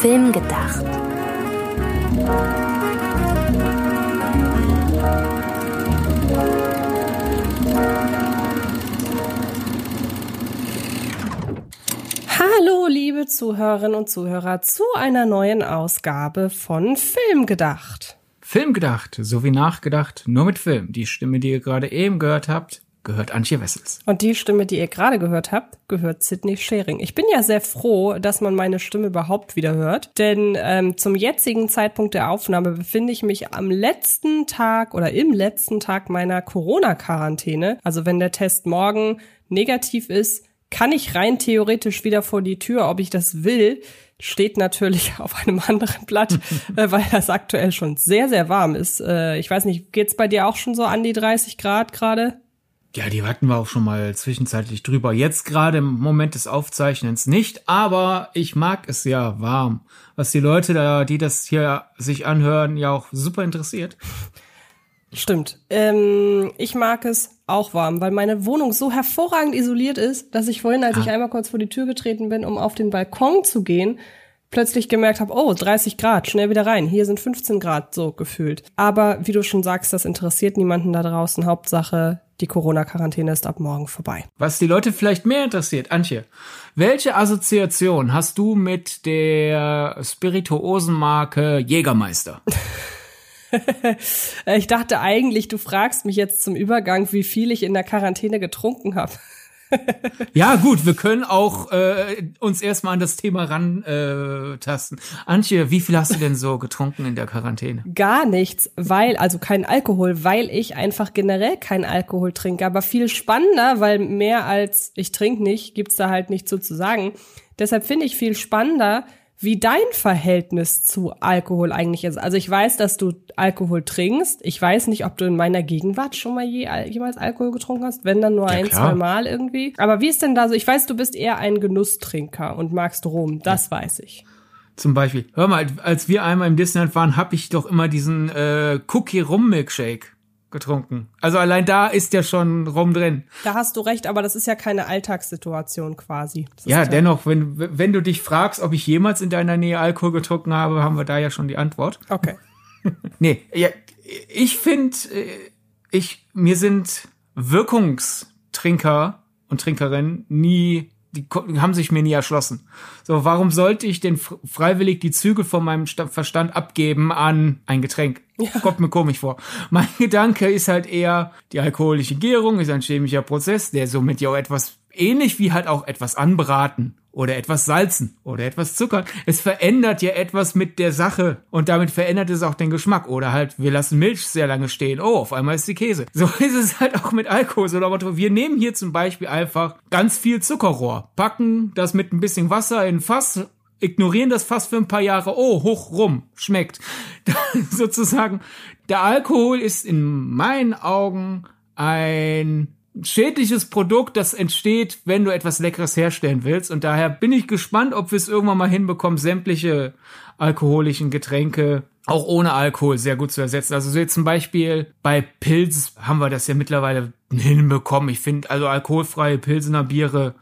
Film gedacht. Hallo, liebe Zuhörerinnen und Zuhörer, zu einer neuen Ausgabe von Film gedacht. Film gedacht, so wie nachgedacht, nur mit Film. Die Stimme, die ihr gerade eben gehört habt, gehört Antje Wessels. Und die Stimme, die ihr gerade gehört habt, gehört Sydney Schering. Ich bin ja sehr froh, dass man meine Stimme überhaupt wieder hört, denn ähm, zum jetzigen Zeitpunkt der Aufnahme befinde ich mich am letzten Tag oder im letzten Tag meiner Corona-Quarantäne. Also wenn der Test morgen negativ ist, kann ich rein theoretisch wieder vor die Tür, ob ich das will. Steht natürlich auf einem anderen Blatt, äh, weil das aktuell schon sehr, sehr warm ist. Äh, ich weiß nicht, geht's bei dir auch schon so an die 30 Grad gerade? Ja, die hatten wir auch schon mal zwischenzeitlich drüber. Jetzt gerade im Moment des Aufzeichnens nicht, aber ich mag es ja warm. Was die Leute da, die das hier sich anhören, ja auch super interessiert. Stimmt. Ähm, ich mag es auch warm, weil meine Wohnung so hervorragend isoliert ist, dass ich vorhin, als ah. ich einmal kurz vor die Tür getreten bin, um auf den Balkon zu gehen, plötzlich gemerkt habe, oh, 30 Grad, schnell wieder rein. Hier sind 15 Grad so gefühlt. Aber wie du schon sagst, das interessiert niemanden da draußen. Hauptsache, die Corona-Quarantäne ist ab morgen vorbei. Was die Leute vielleicht mehr interessiert, Antje, welche Assoziation hast du mit der Spirituosenmarke Jägermeister? ich dachte eigentlich, du fragst mich jetzt zum Übergang, wie viel ich in der Quarantäne getrunken habe. Ja, gut, wir können auch äh, uns erstmal an das Thema rantasten. Äh, Antje, wie viel hast du denn so getrunken in der Quarantäne? Gar nichts, weil, also kein Alkohol, weil ich einfach generell kein Alkohol trinke. Aber viel spannender, weil mehr als ich trinke nicht, gibt's da halt nicht so zu sagen. Deshalb finde ich viel spannender, wie dein Verhältnis zu Alkohol eigentlich ist. Also ich weiß, dass du Alkohol trinkst. Ich weiß nicht, ob du in meiner Gegenwart schon mal je, jemals Alkohol getrunken hast, wenn dann nur ja, ein, klar. zwei Mal irgendwie. Aber wie ist denn da so? Ich weiß, du bist eher ein Genusstrinker und magst Rum. Das ja. weiß ich. Zum Beispiel, hör mal, als wir einmal im Disneyland waren, habe ich doch immer diesen äh, Cookie Rum Milkshake getrunken. Also allein da ist ja schon rum drin. Da hast du recht, aber das ist ja keine Alltagssituation quasi. Ja, dennoch, wenn, wenn du dich fragst, ob ich jemals in deiner Nähe Alkohol getrunken habe, haben wir da ja schon die Antwort. Okay. nee, ja, ich finde, äh, ich, mir sind Wirkungstrinker und Trinkerinnen nie die haben sich mir nie erschlossen. So, warum sollte ich denn freiwillig die Zügel von meinem Verstand abgeben an ein Getränk? Ja. Kommt mir komisch vor. Mein Gedanke ist halt eher, die alkoholische Gärung ist ein chemischer Prozess, der somit ja auch etwas ähnlich wie halt auch etwas anbraten oder etwas salzen oder etwas zuckern. Es verändert ja etwas mit der Sache und damit verändert es auch den Geschmack. Oder halt, wir lassen Milch sehr lange stehen. Oh, auf einmal ist die Käse. So ist es halt auch mit Alkohol. Wir nehmen hier zum Beispiel einfach ganz viel Zuckerrohr, packen das mit ein bisschen Wasser in ein Fass, ignorieren das Fass für ein paar Jahre. Oh, hoch rum, schmeckt. sozusagen, der Alkohol ist in meinen Augen ein schädliches Produkt, das entsteht, wenn du etwas Leckeres herstellen willst. Und daher bin ich gespannt, ob wir es irgendwann mal hinbekommen, sämtliche alkoholischen Getränke auch ohne Alkohol sehr gut zu ersetzen. Also so jetzt zum Beispiel bei Pilz haben wir das ja mittlerweile hinbekommen. Ich finde, also alkoholfreie Pilsener Biere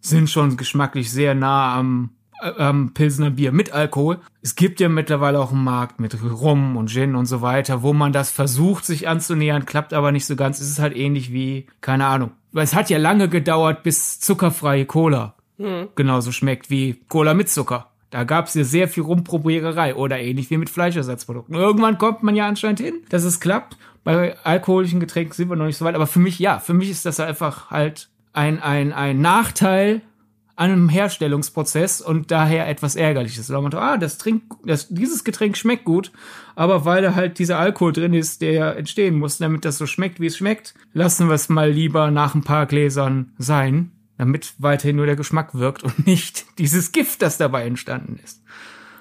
sind schon geschmacklich sehr nah am ähm, Pilsener Bier mit Alkohol. Es gibt ja mittlerweile auch einen Markt mit Rum und Gin und so weiter, wo man das versucht, sich anzunähern, klappt aber nicht so ganz. Es ist halt ähnlich wie, keine Ahnung. Weil es hat ja lange gedauert, bis zuckerfreie Cola mhm. genauso schmeckt wie Cola mit Zucker. Da gab es ja sehr viel Rumprobiererei oder ähnlich wie mit Fleischersatzprodukten. Irgendwann kommt man ja anscheinend hin, dass es klappt. Bei alkoholischen Getränken sind wir noch nicht so weit. Aber für mich, ja, für mich ist das einfach halt ein, ein, ein Nachteil einem Herstellungsprozess und daher etwas ärgerliches. Da man, ah, das Trink, das, dieses Getränk schmeckt gut, aber weil da halt dieser Alkohol drin ist, der entstehen muss, damit das so schmeckt, wie es schmeckt, lassen wir es mal lieber nach ein paar Gläsern sein, damit weiterhin nur der Geschmack wirkt und nicht dieses Gift, das dabei entstanden ist.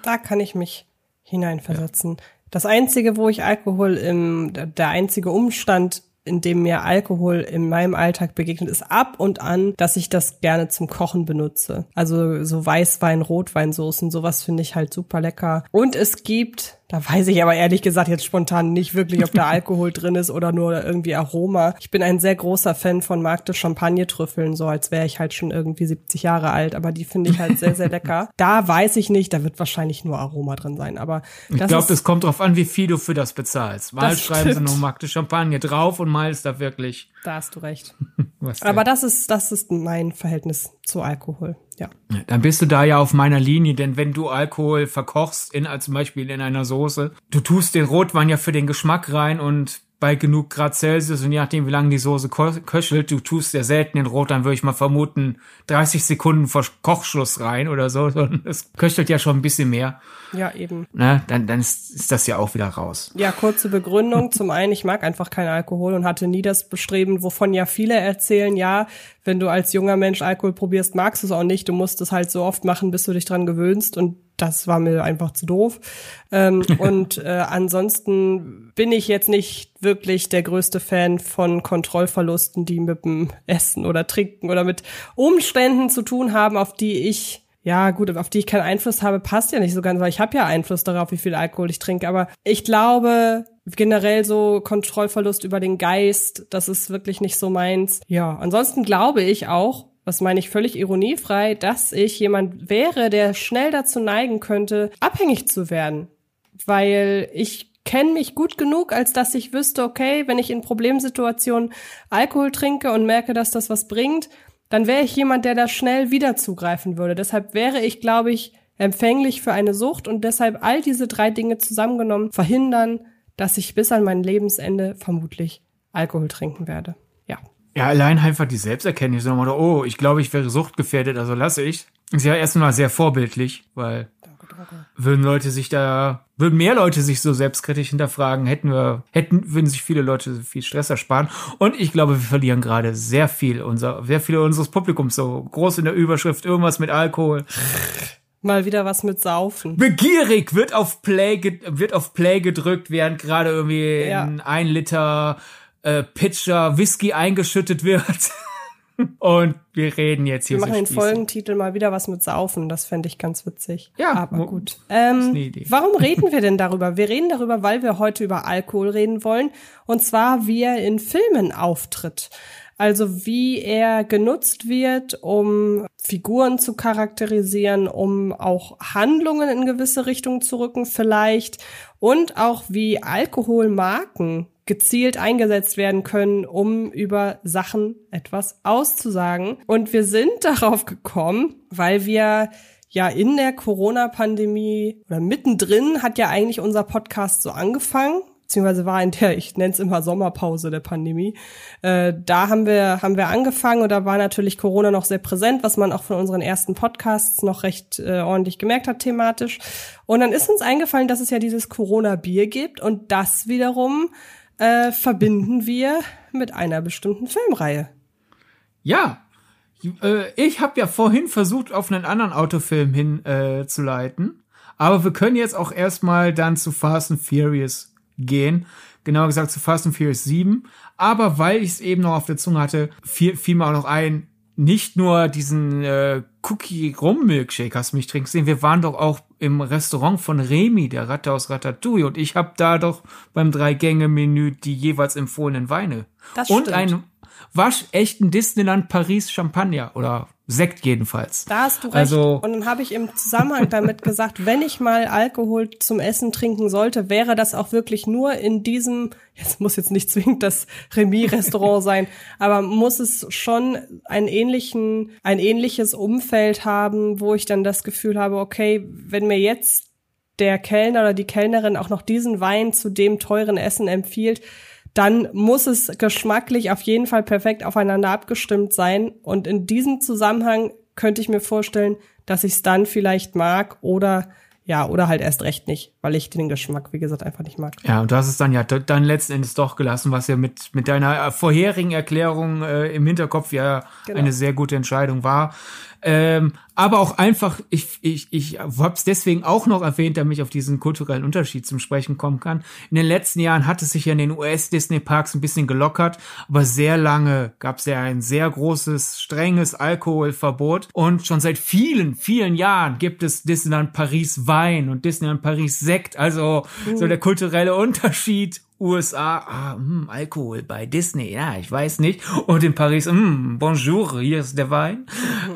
Da kann ich mich hineinversetzen. Ja. Das einzige, wo ich Alkohol im, der einzige Umstand in dem mir Alkohol in meinem Alltag begegnet, ist ab und an, dass ich das gerne zum Kochen benutze. Also so Weißwein, Rotweinsoßen, sowas finde ich halt super lecker. Und es gibt Da weiß ich aber ehrlich gesagt jetzt spontan nicht wirklich, ob da Alkohol drin ist oder nur irgendwie Aroma. Ich bin ein sehr großer Fan von Markte Champagner-Trüffeln, so als wäre ich halt schon irgendwie 70 Jahre alt, aber die finde ich halt sehr, sehr lecker. Da weiß ich nicht, da wird wahrscheinlich nur Aroma drin sein, aber Ich glaube, es kommt drauf an, wie viel du für das bezahlst. Mal schreiben sie nur Markte Champagner drauf und mal ist da wirklich. Da hast du recht. aber das ist, das ist mein Verhältnis zu Alkohol. Ja. Dann bist du da ja auf meiner Linie, denn wenn du Alkohol verkochst, in, zum Beispiel in einer Soße, du tust den Rotwein ja für den Geschmack rein und bei genug Grad Celsius und je nachdem, wie lange die Soße köchelt, du tust ja selten den Rotwein, würde ich mal vermuten, 30 Sekunden vor Kochschluss rein oder so, sondern es köchelt ja schon ein bisschen mehr. Ja, eben. Ne, dann, dann ist, ist das ja auch wieder raus. Ja, kurze Begründung. Zum einen, ich mag einfach keinen Alkohol und hatte nie das Bestreben, wovon ja viele erzählen, ja, wenn du als junger Mensch Alkohol probierst, magst du es auch nicht. Du musst es halt so oft machen, bis du dich dran gewöhnst. Und das war mir einfach zu doof. Ähm, und äh, ansonsten bin ich jetzt nicht wirklich der größte Fan von Kontrollverlusten, die mit dem Essen oder Trinken oder mit Umständen zu tun haben, auf die ich ja gut, auf die ich keinen Einfluss habe, passt ja nicht so ganz, weil ich habe ja Einfluss darauf, wie viel Alkohol ich trinke. Aber ich glaube, generell so Kontrollverlust über den Geist, das ist wirklich nicht so meins. Ja, ansonsten glaube ich auch, was meine ich völlig ironiefrei, dass ich jemand wäre, der schnell dazu neigen könnte, abhängig zu werden. Weil ich kenne mich gut genug, als dass ich wüsste, okay, wenn ich in Problemsituationen Alkohol trinke und merke, dass das was bringt, dann wäre ich jemand, der da schnell wieder zugreifen würde. Deshalb wäre ich, glaube ich, empfänglich für eine Sucht und deshalb all diese drei Dinge zusammengenommen verhindern, dass ich bis an mein Lebensende vermutlich Alkohol trinken werde. Ja. Allein einfach die Selbsterkenntnis, so, oh, ich glaube, ich wäre suchtgefährdet, also lasse ich. Ist ja erstmal sehr vorbildlich, weil würden Leute sich da, würden mehr Leute sich so selbstkritisch hinterfragen, hätten wir, hätten, würden sich viele Leute viel Stress ersparen. Und ich glaube, wir verlieren gerade sehr viel unser, sehr viele unseres Publikums so groß in der Überschrift, irgendwas mit Alkohol. Mal wieder was mit Saufen. Begierig wird auf Play, wird auf Play gedrückt, während gerade irgendwie ja. in ein Liter äh, Pitcher Whisky eingeschüttet wird. Und wir reden jetzt hier Wir machen so den Folgentitel mal wieder was mit Saufen. Das fände ich ganz witzig. Ja, aber gut. Ähm, warum reden wir denn darüber? Wir reden darüber, weil wir heute über Alkohol reden wollen. Und zwar, wie er in Filmen auftritt. Also wie er genutzt wird, um Figuren zu charakterisieren, um auch Handlungen in gewisse Richtungen zu rücken vielleicht und auch wie Alkoholmarken gezielt eingesetzt werden können, um über Sachen etwas auszusagen. Und wir sind darauf gekommen, weil wir ja in der Corona-Pandemie oder mittendrin hat ja eigentlich unser Podcast so angefangen beziehungsweise war in der, ich nenne es immer Sommerpause der Pandemie. Äh, da haben wir, haben wir angefangen und da war natürlich Corona noch sehr präsent, was man auch von unseren ersten Podcasts noch recht äh, ordentlich gemerkt hat thematisch. Und dann ist uns eingefallen, dass es ja dieses Corona-Bier gibt und das wiederum äh, verbinden wir mit einer bestimmten Filmreihe. Ja, äh, ich habe ja vorhin versucht, auf einen anderen Autofilm hinzuleiten. Äh, aber wir können jetzt auch erstmal dann zu Fast and Furious gehen. Genauer gesagt zu Fast and Furious 7. Aber weil ich es eben noch auf der Zunge hatte, fiel, fiel mir auch noch ein, nicht nur diesen äh, Cookie-Rum-Milkshake hast du mich trinken sehen, wir waren doch auch im Restaurant von Remy, der Ratte aus Ratatouille. Und ich habe da doch beim Drei-Gänge-Menü die jeweils empfohlenen Weine. Das und stimmt. einen waschechten Disneyland Paris Champagner oder Sekt jedenfalls. Da hast du recht. Also, und dann habe ich im Zusammenhang damit gesagt, wenn ich mal Alkohol zum Essen trinken sollte, wäre das auch wirklich nur in diesem, jetzt muss jetzt nicht zwingend das Remy-Restaurant sein, aber muss es schon einen ähnlichen, ein ähnliches Umfeld haben, wo ich dann das Gefühl habe, okay, wenn mir jetzt der Kellner oder die Kellnerin auch noch diesen Wein zu dem teuren Essen empfiehlt, dann muss es geschmacklich auf jeden Fall perfekt aufeinander abgestimmt sein. Und in diesem Zusammenhang könnte ich mir vorstellen, dass ich es dann vielleicht mag oder ja, oder halt erst recht nicht, weil ich den Geschmack, wie gesagt, einfach nicht mag. Ja, und du hast es dann ja dann letzten Endes doch gelassen, was ja mit, mit deiner vorherigen Erklärung äh, im Hinterkopf ja genau. eine sehr gute Entscheidung war. Ähm, aber auch einfach, ich, ich, ich habe es deswegen auch noch erwähnt, damit ich auf diesen kulturellen Unterschied zum Sprechen kommen kann. In den letzten Jahren hat es sich ja in den US-Disney-Parks ein bisschen gelockert, aber sehr lange gab es ja ein sehr großes, strenges Alkoholverbot und schon seit vielen, vielen Jahren gibt es Disneyland Paris Wein Wein und Disneyland Paris Sekt. Also so der kulturelle Unterschied. USA, ah, mh, Alkohol bei Disney, ja, ich weiß nicht. Und in Paris, mh, bonjour, hier ist der Wein.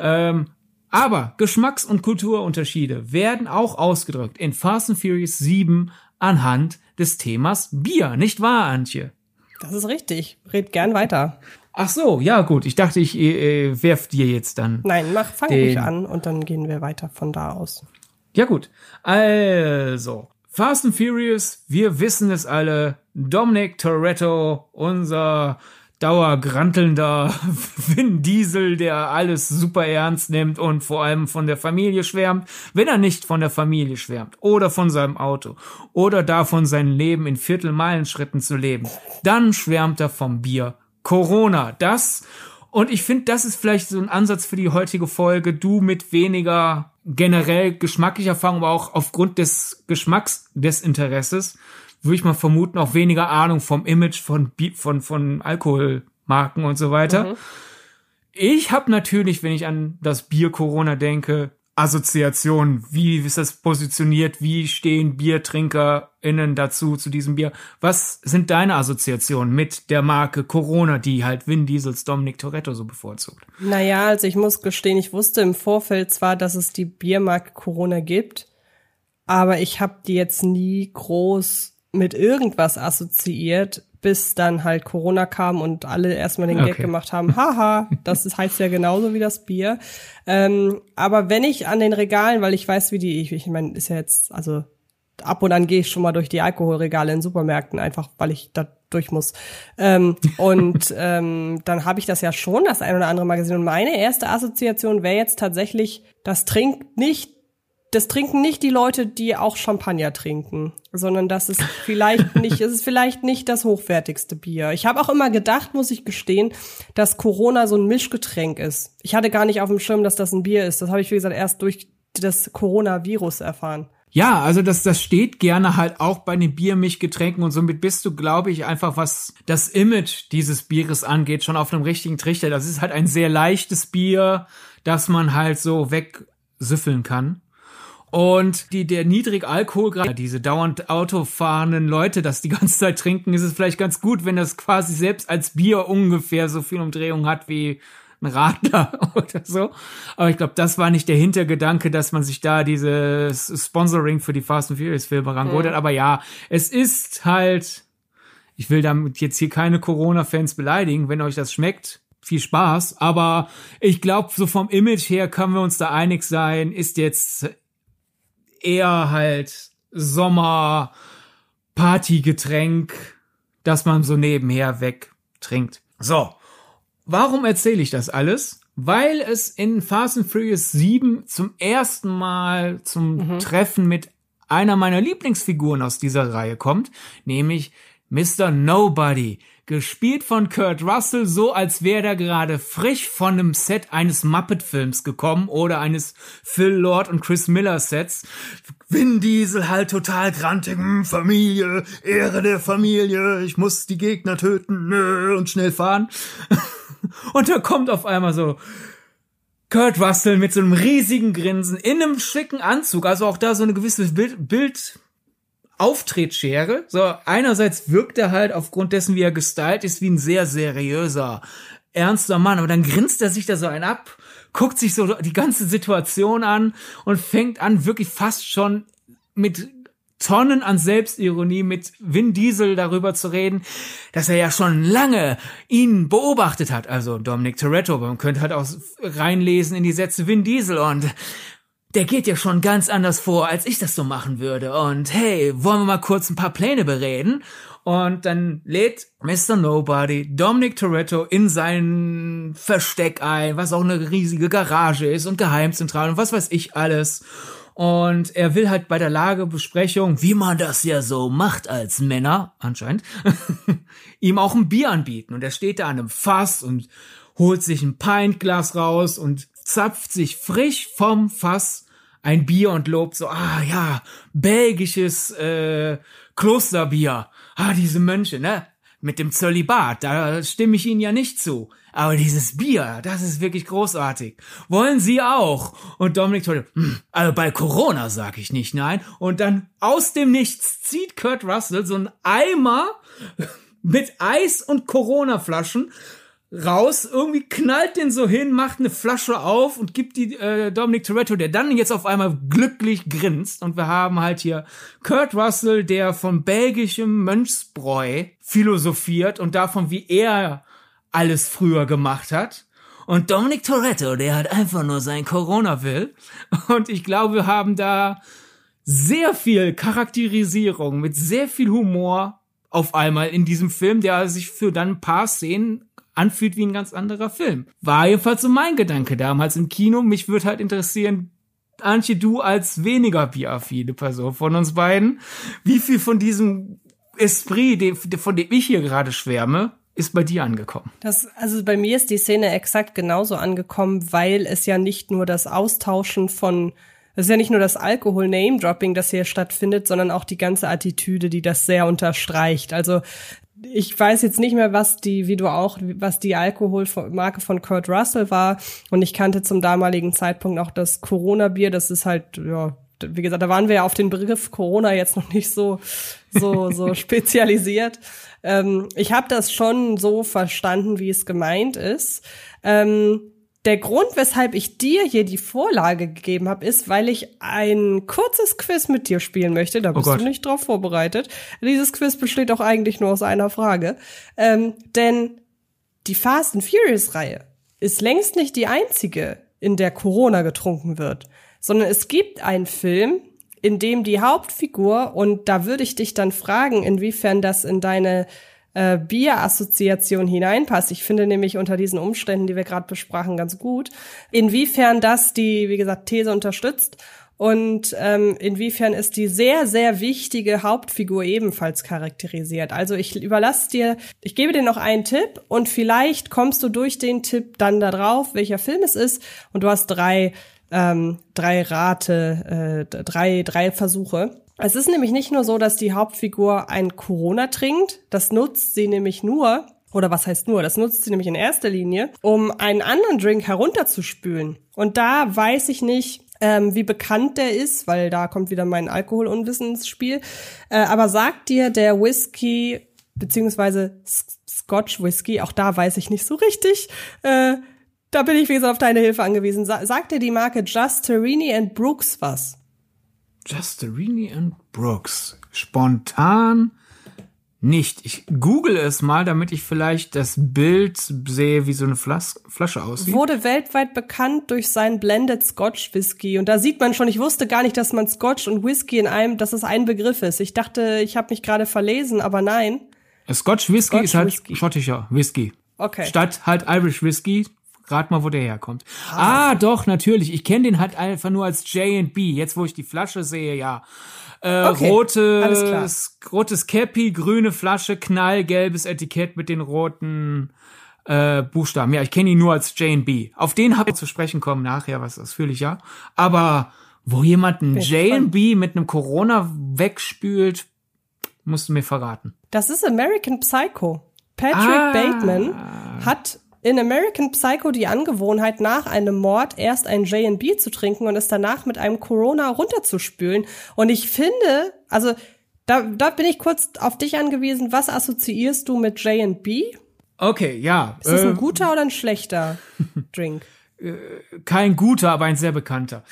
ähm, aber Geschmacks- und Kulturunterschiede werden auch ausgedrückt in Fast and Furious 7 anhand des Themas Bier, nicht wahr, Antje? Das ist richtig. Red gern weiter. Ach so, ja gut. Ich dachte, ich äh, äh werf dir jetzt dann. Nein, mach, fang den... ruhig an und dann gehen wir weiter von da aus. Ja gut. Also, Fast and Furious, wir wissen es alle. Dominic Toretto, unser dauergrantelnder Vin Diesel, der alles super ernst nimmt und vor allem von der Familie schwärmt, wenn er nicht von der Familie schwärmt oder von seinem Auto oder davon sein Leben in Viertelmeilenschritten zu leben, dann schwärmt er vom Bier Corona. Das und ich finde, das ist vielleicht so ein Ansatz für die heutige Folge. Du mit weniger generell geschmacklicher Erfahrung, aber auch aufgrund des Geschmacks des Interesses würde ich mal vermuten, auch weniger Ahnung vom Image von, von, von Alkoholmarken und so weiter. Mhm. Ich habe natürlich, wenn ich an das Bier Corona denke, Assoziation, wie ist das positioniert, wie stehen BiertrinkerInnen dazu, zu diesem Bier? Was sind deine Assoziationen mit der Marke Corona, die halt Vin Diesels Dominic Toretto so bevorzugt? Naja, also ich muss gestehen, ich wusste im Vorfeld zwar, dass es die Biermarke Corona gibt, aber ich habe die jetzt nie groß mit irgendwas assoziiert, bis dann halt Corona kam und alle erstmal den okay. Gag gemacht haben, haha, das ist, heißt ja genauso wie das Bier. Ähm, aber wenn ich an den Regalen, weil ich weiß, wie die, ich, ich meine, ist ja jetzt, also ab und an gehe ich schon mal durch die Alkoholregale in Supermärkten, einfach weil ich da durch muss. Ähm, und ähm, dann habe ich das ja schon das ein oder andere Mal gesehen. Und meine erste Assoziation wäre jetzt tatsächlich, das trinkt nicht das trinken nicht die Leute, die auch Champagner trinken, sondern das ist vielleicht nicht, es ist vielleicht nicht das hochwertigste Bier. Ich habe auch immer gedacht, muss ich gestehen, dass Corona so ein Mischgetränk ist. Ich hatte gar nicht auf dem Schirm, dass das ein Bier ist. Das habe ich, wie gesagt, erst durch das Coronavirus erfahren. Ja, also das, das steht gerne halt auch bei den Biermischgetränken und somit bist du, glaube ich, einfach was das Image dieses Bieres angeht, schon auf einem richtigen Trichter. Das ist halt ein sehr leichtes Bier, das man halt so wegsüffeln kann. Und die, der niedrig Alkoholgrad, diese dauernd Auto fahrenden Leute, das die ganze Zeit trinken, ist es vielleicht ganz gut, wenn das quasi selbst als Bier ungefähr so viel Umdrehung hat wie ein Radler oder so. Aber ich glaube, das war nicht der Hintergedanke, dass man sich da dieses Sponsoring für die Fast and Furious Filme rangeholt hat. Mhm. Aber ja, es ist halt, ich will damit jetzt hier keine Corona-Fans beleidigen. Wenn euch das schmeckt, viel Spaß. Aber ich glaube, so vom Image her können wir uns da einig sein, ist jetzt eher halt Sommer Partygetränk, das man so nebenher wegtrinkt. So. Warum erzähle ich das alles? Weil es in Fast and Furious 7 zum ersten Mal zum mhm. Treffen mit einer meiner Lieblingsfiguren aus dieser Reihe kommt, nämlich Mr. Nobody, gespielt von Kurt Russell, so als wäre er gerade frisch von einem Set eines Muppet-Films gekommen oder eines Phil Lord und Chris Miller Sets. Vin Diesel halt total grantig, hm, Familie, Ehre der Familie, ich muss die Gegner töten und schnell fahren. und da kommt auf einmal so Kurt Russell mit so einem riesigen Grinsen in einem schicken Anzug, also auch da so eine gewisse Bild, Bild Auftretschere. So, einerseits wirkt er halt aufgrund dessen, wie er gestylt ist, wie ein sehr seriöser, ernster Mann, aber dann grinst er sich da so ein ab, guckt sich so die ganze Situation an und fängt an, wirklich fast schon mit Tonnen an Selbstironie mit Vin Diesel darüber zu reden, dass er ja schon lange ihn beobachtet hat, also Dominic Toretto. Man könnte halt auch reinlesen in die Sätze Vin Diesel und der geht ja schon ganz anders vor, als ich das so machen würde. Und hey, wollen wir mal kurz ein paar Pläne bereden? Und dann lädt Mr. Nobody Dominic Toretto in sein Versteck ein, was auch eine riesige Garage ist und Geheimzentrale und was weiß ich alles. Und er will halt bei der Lagebesprechung, wie man das ja so macht als Männer, anscheinend, ihm auch ein Bier anbieten. Und er steht da an einem Fass und holt sich ein Pintglas raus und zapft sich frisch vom Fass ein Bier und lobt so, ah ja, belgisches äh, Klosterbier. Ah, diese Mönche, ne? Mit dem Zölibat, da stimme ich Ihnen ja nicht zu. aber dieses Bier, das ist wirklich großartig. Wollen Sie auch? Und Dominik Toretto, hm, also bei Corona sag ich nicht nein. Und dann aus dem Nichts zieht Kurt Russell so einen Eimer mit Eis und Corona-Flaschen raus, irgendwie knallt den so hin, macht eine Flasche auf und gibt die äh, Dominic Toretto, der dann jetzt auf einmal glücklich grinst. Und wir haben halt hier Kurt Russell, der von belgischem Mönchsbräu philosophiert und davon, wie er alles früher gemacht hat. Und Dominic Toretto, der hat einfach nur sein Corona will. Und ich glaube, wir haben da sehr viel Charakterisierung mit sehr viel Humor auf einmal in diesem Film, der sich für dann ein paar Szenen anfühlt wie ein ganz anderer Film. War jedenfalls so mein Gedanke damals im Kino. Mich würde halt interessieren, Antje, du als weniger bioaffine Person von uns beiden, wie viel von diesem Esprit, von dem ich hier gerade schwärme, ist bei dir angekommen? Das, also bei mir ist die Szene exakt genauso angekommen, weil es ja nicht nur das Austauschen von es ist ja nicht nur das Alkohol-Name-Dropping, das hier stattfindet, sondern auch die ganze Attitüde, die das sehr unterstreicht. Also ich weiß jetzt nicht mehr, was die, wie du auch, was die Alkoholmarke von Kurt Russell war. Und ich kannte zum damaligen Zeitpunkt auch das Corona-Bier. Das ist halt, ja, wie gesagt, da waren wir ja auf den Begriff Corona jetzt noch nicht so, so, so spezialisiert. Ähm, ich habe das schon so verstanden, wie es gemeint ist. Ähm, der Grund, weshalb ich dir hier die Vorlage gegeben habe, ist, weil ich ein kurzes Quiz mit dir spielen möchte. Da oh bist oh du nicht drauf vorbereitet. Dieses Quiz besteht auch eigentlich nur aus einer Frage. Ähm, denn die Fast and Furious-Reihe ist längst nicht die einzige, in der Corona getrunken wird, sondern es gibt einen Film, in dem die Hauptfigur, und da würde ich dich dann fragen, inwiefern das in deine äh, Bierassoziation hineinpasst. Ich finde nämlich unter diesen Umständen, die wir gerade besprachen, ganz gut, inwiefern das die, wie gesagt, These unterstützt und ähm, inwiefern ist die sehr, sehr wichtige Hauptfigur ebenfalls charakterisiert. Also ich überlasse dir, ich gebe dir noch einen Tipp und vielleicht kommst du durch den Tipp dann da drauf, welcher Film es ist und du hast drei, ähm, drei Rate, äh, drei, drei Versuche. Es ist nämlich nicht nur so, dass die Hauptfigur ein Corona trinkt. Das nutzt sie nämlich nur, oder was heißt nur, das nutzt sie nämlich in erster Linie, um einen anderen Drink herunterzuspülen. Und da weiß ich nicht, ähm, wie bekannt der ist, weil da kommt wieder mein Alkoholunwissen ins Spiel. Äh, aber sagt dir der Whisky beziehungsweise Scotch Whisky, auch da weiß ich nicht so richtig. Äh, da bin ich wie gesagt auf deine Hilfe angewiesen. Sa sagt dir die Marke Just Terini and Brooks was? Justerini and Brooks. Spontan nicht. Ich google es mal, damit ich vielleicht das Bild sehe, wie so eine Flas Flasche aussieht. Wurde weltweit bekannt durch seinen Blended Scotch Whisky. Und da sieht man schon, ich wusste gar nicht, dass man Scotch und Whisky in einem, dass es ein Begriff ist. Ich dachte, ich habe mich gerade verlesen, aber nein. Scotch Whisky Scotch ist halt Whisky. schottischer Whisky. Okay. Statt halt Irish Whisky Rat mal, wo der herkommt. Ah, ah doch, natürlich. Ich kenne den halt einfach nur als J&B. Jetzt, wo ich die Flasche sehe, ja. Äh, okay, rotes, rotes Cappy, grüne Flasche, knallgelbes Etikett mit den roten äh, Buchstaben. Ja, ich kenne ihn nur als J&B. Auf den habe ich zu sprechen kommen nachher, was ausführlicher. Aber wo jemand ein J&B mit einem Corona wegspült, musst du mir verraten. Das ist American Psycho. Patrick ah. Bateman hat in American Psycho die Angewohnheit, nach einem Mord erst ein J&B zu trinken und es danach mit einem Corona runterzuspülen. Und ich finde, also da, da bin ich kurz auf dich angewiesen. Was assoziierst du mit J&B? Okay, ja. Ist das ein äh, guter oder ein schlechter Drink? Äh, kein guter, aber ein sehr bekannter.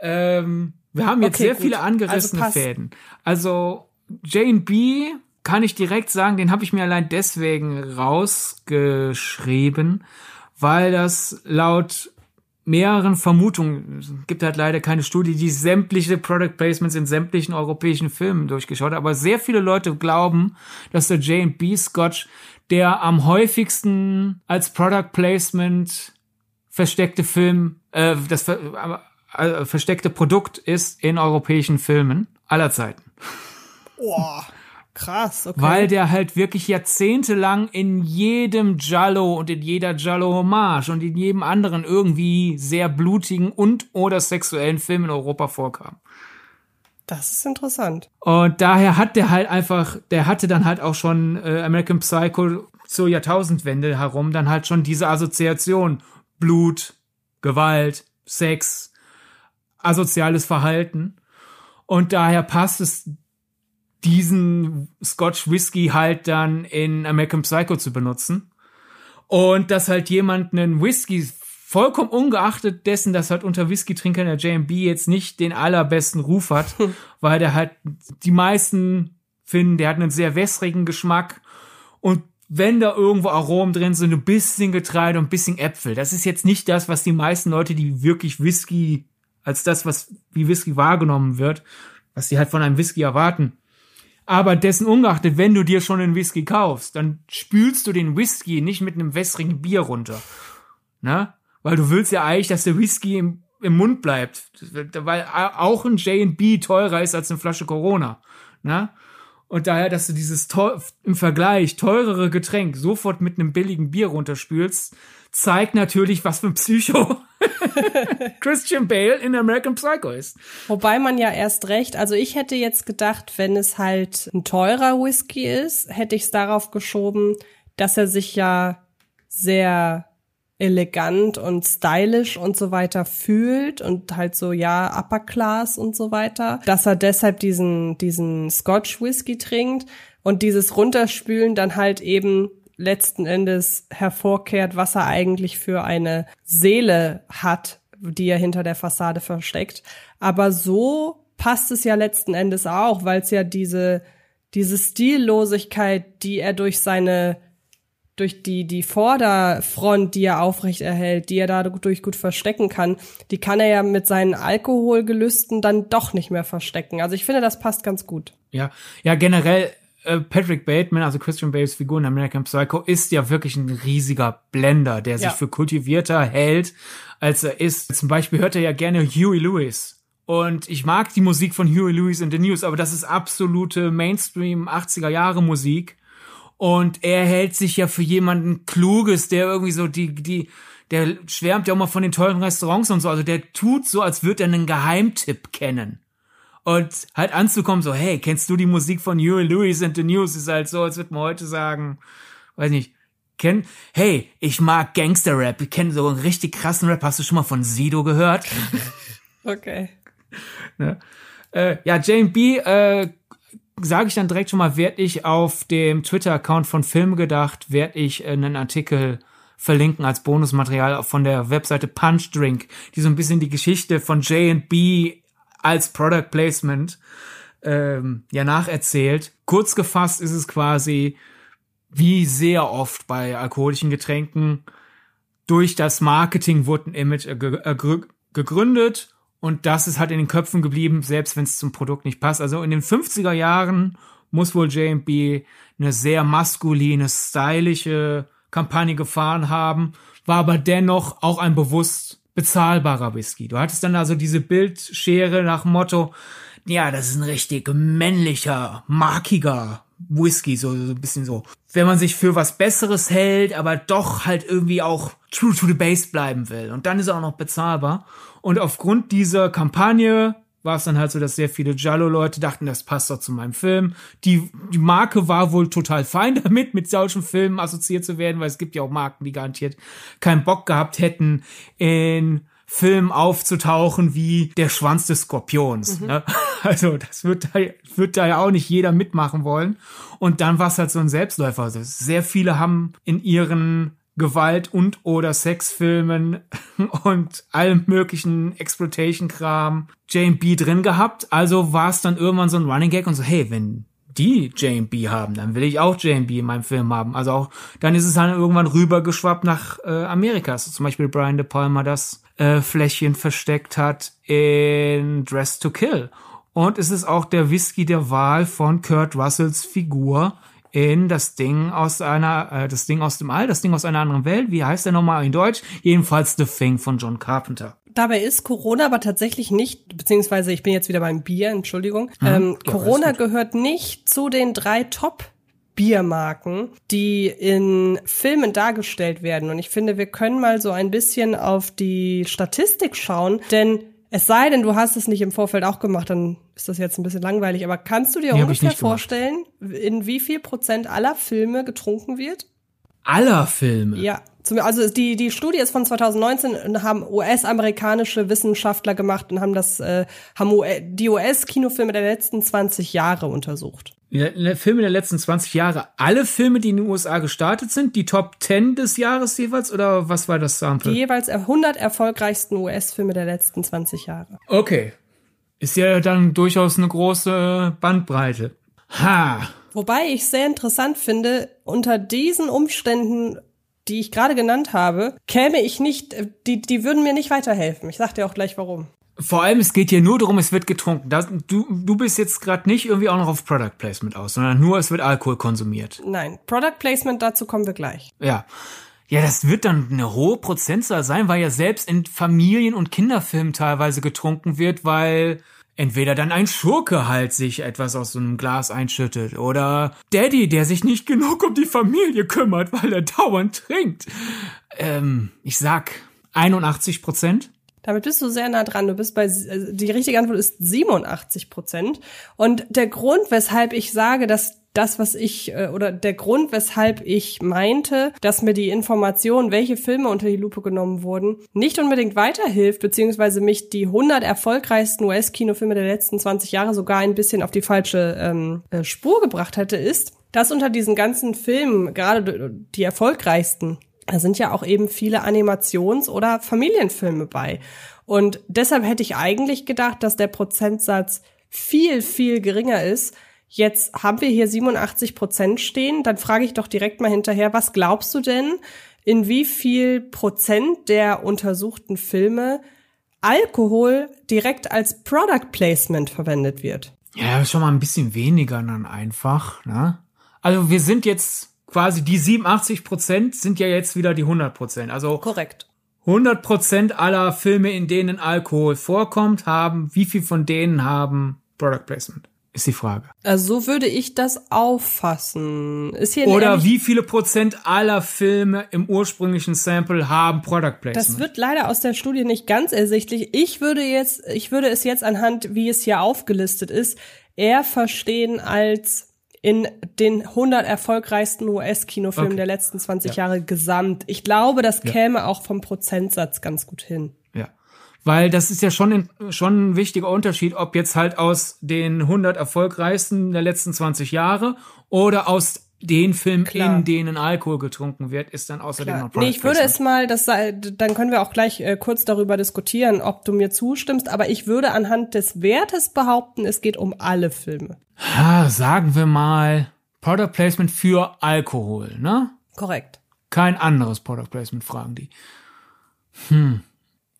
Ähm, wir haben jetzt okay, sehr gut. viele angerissene also Fäden. Also J&B kann ich direkt sagen, den habe ich mir allein deswegen rausgeschrieben, weil das laut mehreren Vermutungen, gibt halt leider keine Studie, die sämtliche Product Placements in sämtlichen europäischen Filmen durchgeschaut hat, aber sehr viele Leute glauben, dass der J&B Scotch der am häufigsten als Product Placement versteckte Film, äh, das ver äh, versteckte Produkt ist in europäischen Filmen aller Zeiten. Boah. Krass, okay. Weil der halt wirklich jahrzehntelang in jedem Jallo und in jeder Jallo-Hommage und in jedem anderen irgendwie sehr blutigen und oder sexuellen Film in Europa vorkam. Das ist interessant. Und daher hat der halt einfach, der hatte dann halt auch schon äh, American Psycho zur Jahrtausendwende herum dann halt schon diese Assoziation Blut, Gewalt, Sex, asoziales Verhalten. Und daher passt es diesen Scotch Whisky halt dann in American Psycho zu benutzen. Und dass halt jemand einen Whisky vollkommen ungeachtet dessen, dass halt unter Whisky-Trinkern der JMB jetzt nicht den allerbesten Ruf hat, weil der halt die meisten finden, der hat einen sehr wässrigen Geschmack und wenn da irgendwo Aromen drin sind, ein bisschen Getreide und ein bisschen Äpfel. Das ist jetzt nicht das, was die meisten Leute, die wirklich Whisky als das, was wie Whisky wahrgenommen wird, was sie halt von einem Whisky erwarten. Aber dessen ungeachtet, wenn du dir schon einen Whisky kaufst, dann spülst du den Whisky nicht mit einem wässrigen Bier runter. Ne? Weil du willst ja eigentlich, dass der Whisky im, im Mund bleibt. Weil auch ein J&B teurer ist als eine Flasche Corona. Ne? Und daher, dass du dieses im Vergleich teurere Getränk sofort mit einem billigen Bier runterspülst, zeigt natürlich, was für ein Psycho Christian Bale in American Psycho ist. Wobei man ja erst recht, also ich hätte jetzt gedacht, wenn es halt ein teurer Whisky ist, hätte ich es darauf geschoben, dass er sich ja sehr elegant und stylisch und so weiter fühlt und halt so ja Upper Class und so weiter, dass er deshalb diesen diesen Scotch Whisky trinkt und dieses runterspülen dann halt eben letzten Endes hervorkehrt, was er eigentlich für eine Seele hat, die er hinter der Fassade versteckt. Aber so passt es ja letzten Endes auch, weil es ja diese diese Stillosigkeit, die er durch seine durch die, die Vorderfront, die er aufrecht erhält, die er dadurch gut verstecken kann, die kann er ja mit seinen Alkoholgelüsten dann doch nicht mehr verstecken. Also ich finde, das passt ganz gut. Ja, ja, generell, Patrick Bateman, also Christian Bales Figur in American Psycho, ist ja wirklich ein riesiger Blender, der sich ja. für kultivierter hält, als er ist. Zum Beispiel hört er ja gerne Huey Lewis. Und ich mag die Musik von Huey Lewis in the News, aber das ist absolute Mainstream 80er Jahre Musik. Und er hält sich ja für jemanden Kluges, der irgendwie so die, die, der schwärmt ja auch mal von den teuren Restaurants und so. Also der tut so, als würde er einen Geheimtipp kennen. Und halt anzukommen, so, hey, kennst du die Musik von Huey Lewis and the News? Ist halt so, als würde man heute sagen, weiß nicht, kenn, hey, ich mag Gangster-Rap, ich kenne so einen richtig krassen Rap. Hast du schon mal von Sido gehört? okay. ne? äh, ja, Jane B. Äh, sage ich dann direkt schon mal, werde ich auf dem Twitter-Account von Film gedacht, werde ich äh, einen Artikel verlinken als Bonusmaterial von der Webseite Punch Drink, die so ein bisschen die Geschichte von J&B als Product Placement ähm, ja nacherzählt. Kurz gefasst ist es quasi, wie sehr oft bei alkoholischen Getränken durch das Marketing wurde ein Image gegründet und das ist halt in den Köpfen geblieben, selbst wenn es zum Produkt nicht passt. Also in den 50er Jahren muss wohl JB eine sehr maskuline, stylische Kampagne gefahren haben, war aber dennoch auch ein bewusst bezahlbarer Whisky. Du hattest dann also diese Bildschere nach Motto, ja, das ist ein richtig männlicher, markiger Whisky, so, so ein bisschen so. Wenn man sich für was Besseres hält, aber doch halt irgendwie auch true to the base bleiben will. Und dann ist er auch noch bezahlbar. Und aufgrund dieser Kampagne war es dann halt so, dass sehr viele Jallo-Leute dachten, das passt doch zu meinem Film. Die, die Marke war wohl total fein damit, mit solchen Filmen assoziiert zu werden, weil es gibt ja auch Marken, die garantiert keinen Bock gehabt hätten, in Filmen aufzutauchen wie der Schwanz des Skorpions. Mhm. Ne? Also das wird da, wird da ja auch nicht jeder mitmachen wollen. Und dann war es halt so ein Selbstläufer. Also sehr viele haben in ihren Gewalt und oder Sexfilmen und allem möglichen Exploitation-Kram Jane drin gehabt. Also war es dann irgendwann so ein Running Gag und so, hey, wenn die Jane haben, dann will ich auch Jane in meinem Film haben. Also auch, dann ist es dann irgendwann rübergeschwappt nach äh, Amerika. So zum Beispiel Brian De Palma das äh, Fläschchen versteckt hat in Dress to Kill. Und es ist auch der Whisky der Wahl von Kurt Russells Figur in das Ding aus einer, äh, das Ding aus dem All, das Ding aus einer anderen Welt. Wie heißt der nochmal in Deutsch? Jedenfalls The Thing von John Carpenter. Dabei ist Corona aber tatsächlich nicht, beziehungsweise ich bin jetzt wieder beim Bier, Entschuldigung. Hm, ähm, ja, Corona gehört nicht zu den drei Top Biermarken, die in Filmen dargestellt werden. Und ich finde, wir können mal so ein bisschen auf die Statistik schauen, denn es sei denn, du hast es nicht im Vorfeld auch gemacht, dann ist das jetzt ein bisschen langweilig. Aber kannst du dir nee, ungefähr vorstellen, in wie viel Prozent aller Filme getrunken wird? aller Filme. Ja, also die, die Studie ist von 2019 und haben US-amerikanische Wissenschaftler gemacht und haben das, äh, haben die US-Kinofilme der letzten 20 Jahre untersucht. Filme der letzten 20 Jahre, alle Filme, die in den USA gestartet sind, die Top 10 des Jahres jeweils oder was war das Sample? Die jeweils 100 erfolgreichsten US-Filme der letzten 20 Jahre. Okay. Ist ja dann durchaus eine große Bandbreite. Ha. Wobei ich sehr interessant finde, unter diesen Umständen die ich gerade genannt habe, käme ich nicht, die, die würden mir nicht weiterhelfen. Ich sag dir auch gleich warum. Vor allem, es geht hier nur darum, es wird getrunken. Das, du, du bist jetzt gerade nicht irgendwie auch noch auf Product Placement aus, sondern nur, es wird Alkohol konsumiert. Nein, Product Placement, dazu kommen wir gleich. Ja. Ja, das wird dann eine hohe Prozentzahl sein, weil ja selbst in Familien- und Kinderfilmen teilweise getrunken wird, weil entweder dann ein Schurke halt sich etwas aus so einem Glas einschüttet oder Daddy, der sich nicht genug um die Familie kümmert, weil er dauernd trinkt. Ähm, ich sag 81 Prozent. Damit bist du sehr nah dran. Du bist bei, äh, die richtige Antwort ist 87 Prozent. Und der Grund, weshalb ich sage, dass das, was ich, äh, oder der Grund, weshalb ich meinte, dass mir die Information, welche Filme unter die Lupe genommen wurden, nicht unbedingt weiterhilft, beziehungsweise mich die 100 erfolgreichsten US-Kinofilme der letzten 20 Jahre sogar ein bisschen auf die falsche ähm, äh, Spur gebracht hätte, ist, dass unter diesen ganzen Filmen, gerade die erfolgreichsten, da sind ja auch eben viele Animations- oder Familienfilme bei. Und deshalb hätte ich eigentlich gedacht, dass der Prozentsatz viel, viel geringer ist. Jetzt haben wir hier 87 Prozent stehen. Dann frage ich doch direkt mal hinterher, was glaubst du denn, in wie viel Prozent der untersuchten Filme Alkohol direkt als Product Placement verwendet wird? Ja, schon mal ein bisschen weniger dann einfach, ne? Also wir sind jetzt quasi die 87 Prozent sind ja jetzt wieder die 100 Prozent. Also korrekt. 100 Prozent aller Filme, in denen Alkohol vorkommt, haben, wie viel von denen haben Product Placement? Ist die Frage. Also so würde ich das auffassen. Ist hier Oder wie viele Prozent aller Filme im ursprünglichen Sample haben Product Placement? Das wird leider aus der Studie nicht ganz ersichtlich. Ich würde jetzt, ich würde es jetzt anhand, wie es hier aufgelistet ist, eher verstehen als in den 100 erfolgreichsten US-Kinofilmen okay. der letzten 20 ja. Jahre gesamt. Ich glaube, das käme ja. auch vom Prozentsatz ganz gut hin. Ja. Weil das ist ja schon, ein, schon ein wichtiger Unterschied, ob jetzt halt aus den 100 erfolgreichsten der letzten 20 Jahre oder aus den Film, Klar. in denen Alkohol getrunken wird, ist dann außerdem Klar. noch Product Nee, ich würde es mal, das sei, dann können wir auch gleich äh, kurz darüber diskutieren, ob du mir zustimmst, aber ich würde anhand des Wertes behaupten, es geht um alle Filme. Ja, sagen wir mal Product Placement für Alkohol, ne? Korrekt. Kein anderes Product Placement, fragen die. Hm.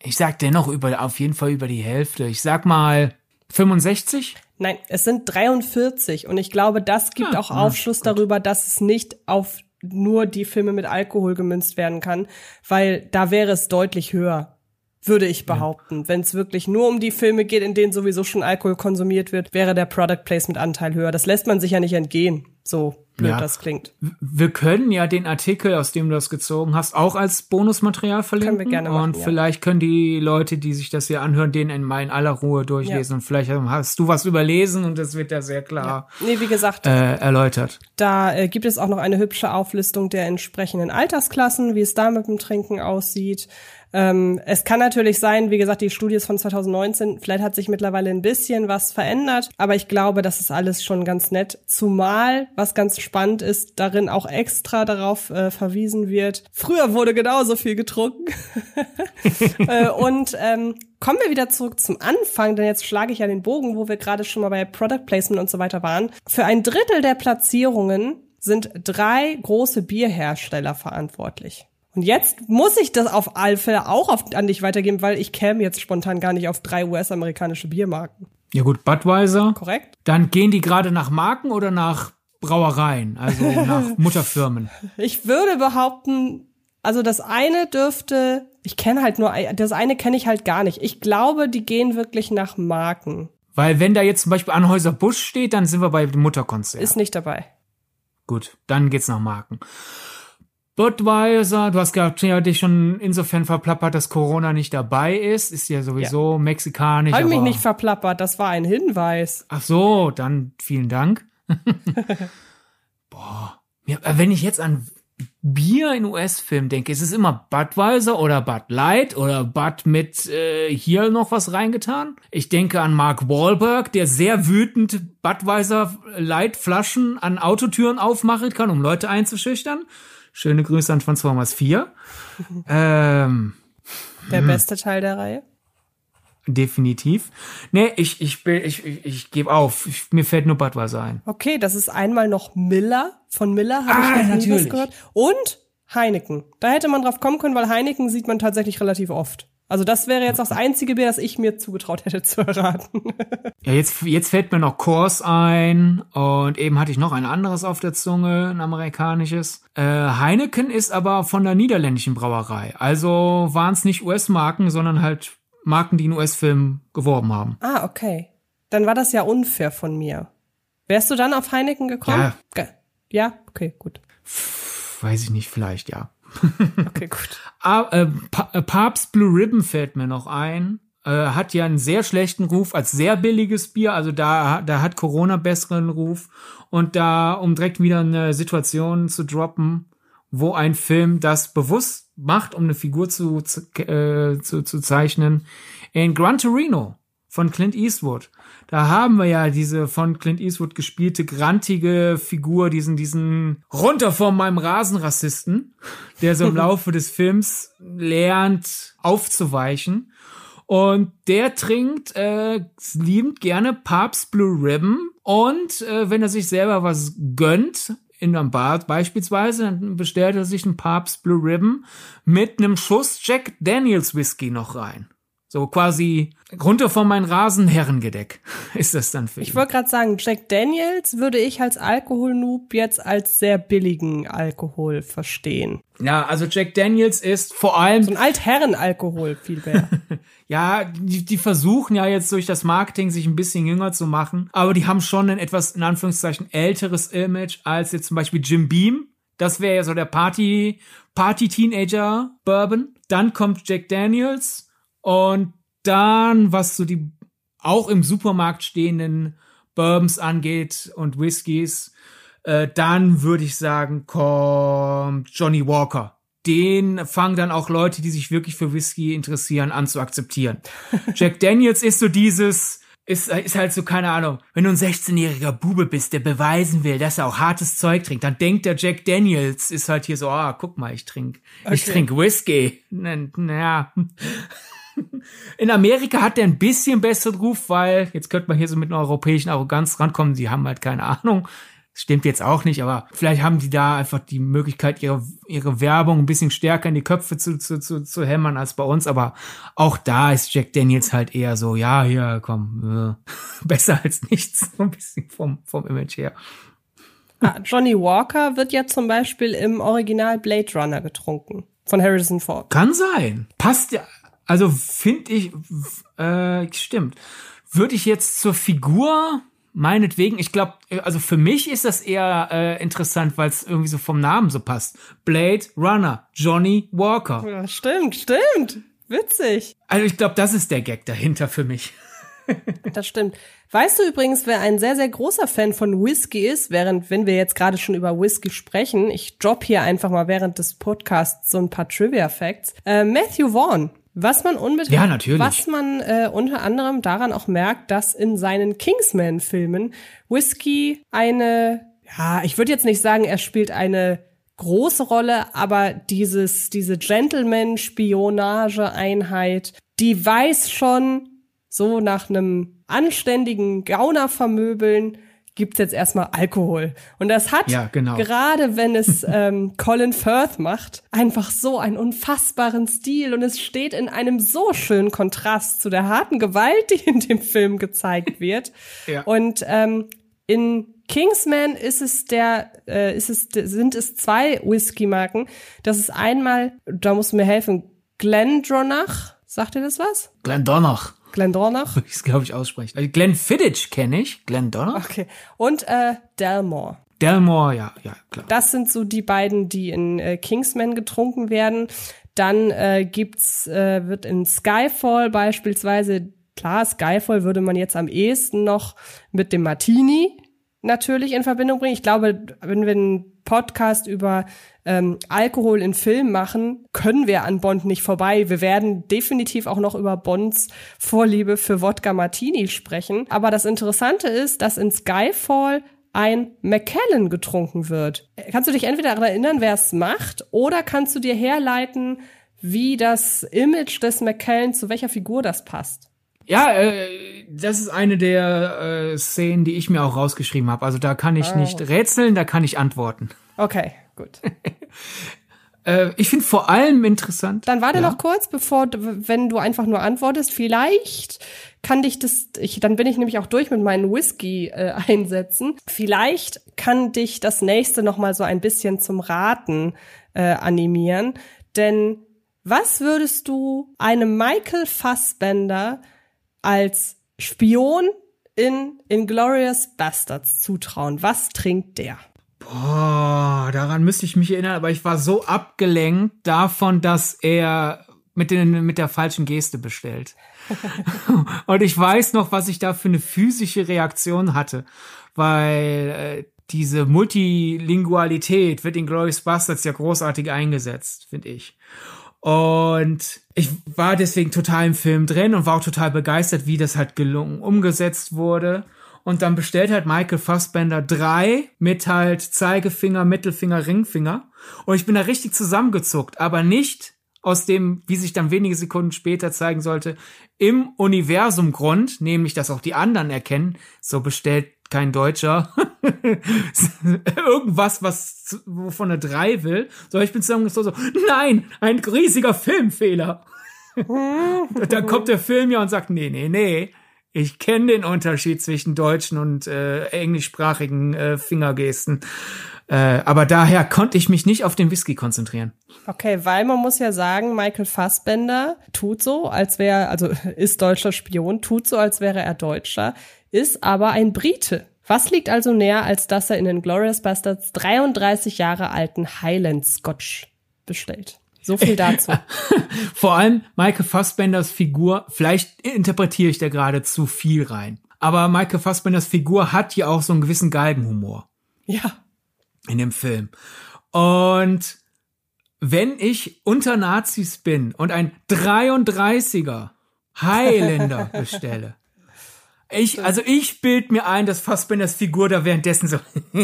Ich sag dennoch über, auf jeden Fall über die Hälfte. Ich sag mal 65? Nein, es sind 43 und ich glaube, das gibt ah, auch Aufschluss ah, darüber, dass es nicht auf nur die Filme mit Alkohol gemünzt werden kann, weil da wäre es deutlich höher, würde ich behaupten. Ja. Wenn es wirklich nur um die Filme geht, in denen sowieso schon Alkohol konsumiert wird, wäre der Product Placement Anteil höher. Das lässt man sich ja nicht entgehen. So blöd ja. das klingt. Wir können ja den Artikel, aus dem du das gezogen hast, auch als Bonusmaterial verlinken. Können wir gerne machen, Und ja. vielleicht können die Leute, die sich das hier anhören, den in in aller Ruhe durchlesen. Ja. Und vielleicht hast du was überlesen und das wird ja sehr klar. Nee, wie gesagt, äh, erläutert. Da äh, gibt es auch noch eine hübsche Auflistung der entsprechenden Altersklassen, wie es da mit dem Trinken aussieht. Ähm, es kann natürlich sein, wie gesagt, die Studie ist von 2019, vielleicht hat sich mittlerweile ein bisschen was verändert, aber ich glaube, das ist alles schon ganz nett. Zumal, was ganz spannend ist, darin auch extra darauf äh, verwiesen wird, früher wurde genauso viel getrunken. äh, und ähm, kommen wir wieder zurück zum Anfang, denn jetzt schlage ich ja den Bogen, wo wir gerade schon mal bei Product Placement und so weiter waren. Für ein Drittel der Platzierungen sind drei große Bierhersteller verantwortlich. Und jetzt muss ich das auf alle Fälle auch auf, an dich weitergeben, weil ich käme jetzt spontan gar nicht auf drei US-amerikanische Biermarken. Ja gut, Budweiser. Korrekt. Dann gehen die gerade nach Marken oder nach Brauereien, also nach Mutterfirmen? Ich würde behaupten, also das eine dürfte, ich kenne halt nur, das eine kenne ich halt gar nicht. Ich glaube, die gehen wirklich nach Marken. Weil wenn da jetzt zum Beispiel Anhäuser Busch steht, dann sind wir bei dem Mutterkonzern. Ist nicht dabei. Gut, dann geht's nach Marken. Budweiser, du hast ja dich schon insofern verplappert, dass Corona nicht dabei ist. Ist ja sowieso ja. mexikanisch. Hab mich nicht verplappert, das war ein Hinweis. Ach so, dann vielen Dank. Boah, wenn ich jetzt an Bier in US-Filmen denke, ist es immer Budweiser oder Bud Light oder Bud mit äh, hier noch was reingetan. Ich denke an Mark Wahlberg, der sehr wütend Budweiser Light Flaschen an Autotüren aufmachen kann, um Leute einzuschüchtern. Schöne Grüße an Transformers 4. ähm, der beste Teil der Reihe. Definitiv. Nee, ich, ich, ich, ich, ich gebe auf. Ich, mir fällt nur Budweiser ein. Okay, das ist einmal noch Miller. Von Miller habe Ah, ich noch nie was natürlich. gehört. Und Heineken. Da hätte man drauf kommen können, weil Heineken sieht man tatsächlich relativ oft. Also das wäre jetzt auch das einzige Bier, das ich mir zugetraut hätte zu erraten. Ja, jetzt, jetzt fällt mir noch Kors ein und eben hatte ich noch ein anderes auf der Zunge, ein amerikanisches. Äh, Heineken ist aber von der niederländischen Brauerei. Also waren es nicht US-Marken, sondern halt Marken, die in US-Filmen geworben haben. ah, okay. Dann war das ja unfair von mir. Wärst du dann auf Heineken gekommen? Ja. Ja, okay, gut. Weiß ich nicht, vielleicht ja. Okay, gut. Ah, äh, pa äh, Papst Blue Ribbon fällt mir noch ein. Äh, hat ja einen sehr schlechten Ruf als sehr billiges Bier. Also da, da hat Corona besseren Ruf. Und da, um direkt wieder eine Situation zu droppen, wo ein Film das bewusst macht, um eine Figur zu, zu, äh, zu, zu zeichnen. In Gran Torino von Clint Eastwood. Da haben wir ja diese von Clint Eastwood gespielte grantige Figur, diesen, diesen runter von meinem Rasenrassisten, der so im Laufe des Films lernt aufzuweichen. Und der trinkt äh, liebend gerne Papst Blue Ribbon. Und äh, wenn er sich selber was gönnt, in einem Bar beispielsweise, dann bestellt er sich einen Papst Blue Ribbon mit einem Schuss Jack Daniels Whisky noch rein. So quasi runter von mein Rasenherrengedeck ist das dann für ihn. Ich wollte gerade sagen, Jack Daniels würde ich als Alkoholnoob jetzt als sehr billigen Alkohol verstehen. Ja, also Jack Daniels ist vor allem So ein Altherrenalkohol viel mehr. Ja, die, die versuchen ja jetzt durch das Marketing sich ein bisschen jünger zu machen, aber die haben schon ein etwas, in Anführungszeichen, älteres Image als jetzt zum Beispiel Jim Beam. Das wäre ja so der Party, Party-Teenager Bourbon. Dann kommt Jack Daniels und dann, was so die auch im Supermarkt stehenden Bourbons angeht und Whiskys, äh, dann würde ich sagen, kommt Johnny Walker. Den fangen dann auch Leute, die sich wirklich für Whisky interessieren, an zu akzeptieren. Jack Daniels ist so dieses, ist, ist halt so, keine Ahnung, wenn du ein 16-jähriger Bube bist, der beweisen will, dass er auch hartes Zeug trinkt, dann denkt der Jack Daniels, ist halt hier so, ah, guck mal, ich trink, ich Okay. trink Whisky. N- Naja. In Amerika hat der ein bisschen besseren Ruf, weil, jetzt könnte man hier so mit einer europäischen Arroganz rankommen, die haben halt keine Ahnung. Das stimmt jetzt auch nicht, aber vielleicht haben die da einfach die Möglichkeit, ihre, ihre Werbung ein bisschen stärker in die Köpfe zu, zu, zu, zu hämmern als bei uns. Aber auch da ist Jack Daniels halt eher so, ja, hier, komm, äh, besser als nichts, so ein bisschen vom, vom Image her. ah, Johnny Walker wird ja zum Beispiel im Original Blade Runner getrunken. Von Harrison Ford. Kann sein. Passt ja. Also finde ich, äh, stimmt. Würde ich jetzt zur Figur meinetwegen, ich glaube, also für mich ist das eher äh, interessant, weil es irgendwie so vom Namen so passt. Blade Runner, Johnny Walker. Ja, stimmt, stimmt. Witzig. Also ich glaube, das ist der Gag dahinter für mich. Das stimmt. Weißt du übrigens, wer ein sehr, sehr großer Fan von Whisky ist, während, wenn wir jetzt gerade schon über Whisky sprechen, ich drop hier einfach mal während des Podcasts so ein paar Trivia-Facts. Äh, Matthew Vaughn. Was man unbedingt, Ja, natürlich. was man äh, unter anderem daran auch merkt, dass in seinen Kingsman-Filmen Whisky eine, ja, ich würde jetzt nicht sagen, er spielt eine große Rolle, aber dieses, diese Gentleman-Spionage-Einheit, die weiß schon, so nach einem anständigen Gaunervermöbeln gibt's jetzt erstmal Alkohol. Und das hat, Ja, genau. gerade wenn es ähm, Colin Firth macht, einfach so einen unfassbaren Stil und es steht in einem so schönen Kontrast zu der harten Gewalt, die in dem Film gezeigt wird. Ja. Und ähm, in Kingsman ist es der, äh, ist es, sind es zwei Whisky-Marken. Das ist einmal, da musst du mir helfen, Glendronach. Sagt ihr das was? Glendonach. Glendronach? Ich es, glaube ich, aussprechen. Also Glenn Fiddich kenne ich. Glendonach? Okay. Und äh, Delmore. Delmore, ja, ja, klar. Das sind so die beiden, die in äh, Kingsman getrunken werden. Dann äh, gibt's, äh, wird in Skyfall beispielsweise, klar, Skyfall würde man jetzt am ehesten noch mit dem Martini natürlich in Verbindung bringen. Ich glaube, wenn wir einen Podcast über ähm, Alkohol in Film machen, können wir an Bond nicht vorbei. Wir werden definitiv auch noch über Bonds Vorliebe für Wodka Martini sprechen. Aber das Interessante ist, dass in Skyfall ein McKellen getrunken wird. Kannst du dich entweder daran erinnern, wer es macht, oder kannst du dir herleiten, wie das Image des McKellen zu welcher Figur das passt? Ja, äh, das ist eine der äh, Szenen, die ich mir auch rausgeschrieben habe. Also da kann ich oh. nicht rätseln, da kann ich antworten. Okay, gut. äh, ich finde vor allem interessant. Dann warte ja. noch kurz, bevor, wenn du einfach nur antwortest, vielleicht kann dich das, ich, dann bin ich nämlich auch durch mit meinen Whisky-Einsätzen. Äh, vielleicht kann dich das nächste noch mal so ein bisschen zum Raten äh, animieren, denn was würdest du einem Michael Fassbender als Spion in Inglorious Bastards zutrauen? Was trinkt der? Boah, daran müsste ich mich erinnern, aber ich war so abgelenkt davon, dass er mit, den, mit der falschen Geste bestellt. und ich weiß noch, was ich da für eine physische Reaktion hatte, weil äh, diese Multilingualität wird in Glorious Bastards ja großartig eingesetzt, finde ich. Und ich war deswegen total im Film drin und war auch total begeistert, wie das halt gelungen umgesetzt wurde. Und dann bestellt halt Michael Fassbender drei mit halt Zeigefinger, Mittelfinger, Ringfinger. Und ich bin da richtig zusammengezuckt, aber nicht aus dem, wie sich dann wenige Sekunden später zeigen sollte, im Universum Grund, nämlich dass auch die anderen erkennen, so bestellt kein Deutscher irgendwas, was wovon er drei will. So, ich bin zusammengezogen so, nein, ein riesiger Filmfehler. dann kommt der Film ja und sagt, nee, nee, nee, ich kenne den Unterschied zwischen deutschen und äh, englischsprachigen äh, Fingergesten. Äh, aber daher konnte ich mich nicht auf den Whisky konzentrieren. Okay, weil man muss ja sagen, Michael Fassbender tut so, als wäre, also ist deutscher Spion, tut so, als wäre er Deutscher, ist aber ein Brite. Was liegt also näher, als dass er in den Glorious Bastards 33 Jahre alten Highland Scotch bestellt? So viel dazu. Vor allem Michael Fassbenders Figur, vielleicht interpretiere ich da gerade zu viel rein. Aber Michael Fassbenders Figur hat ja auch so einen gewissen Galgenhumor. Ja in dem Film. Und wenn ich unter Nazis bin und ein 33er Highlander bestelle, ich, also ich bild mir ein, dass Fassbenders Figur da währenddessen so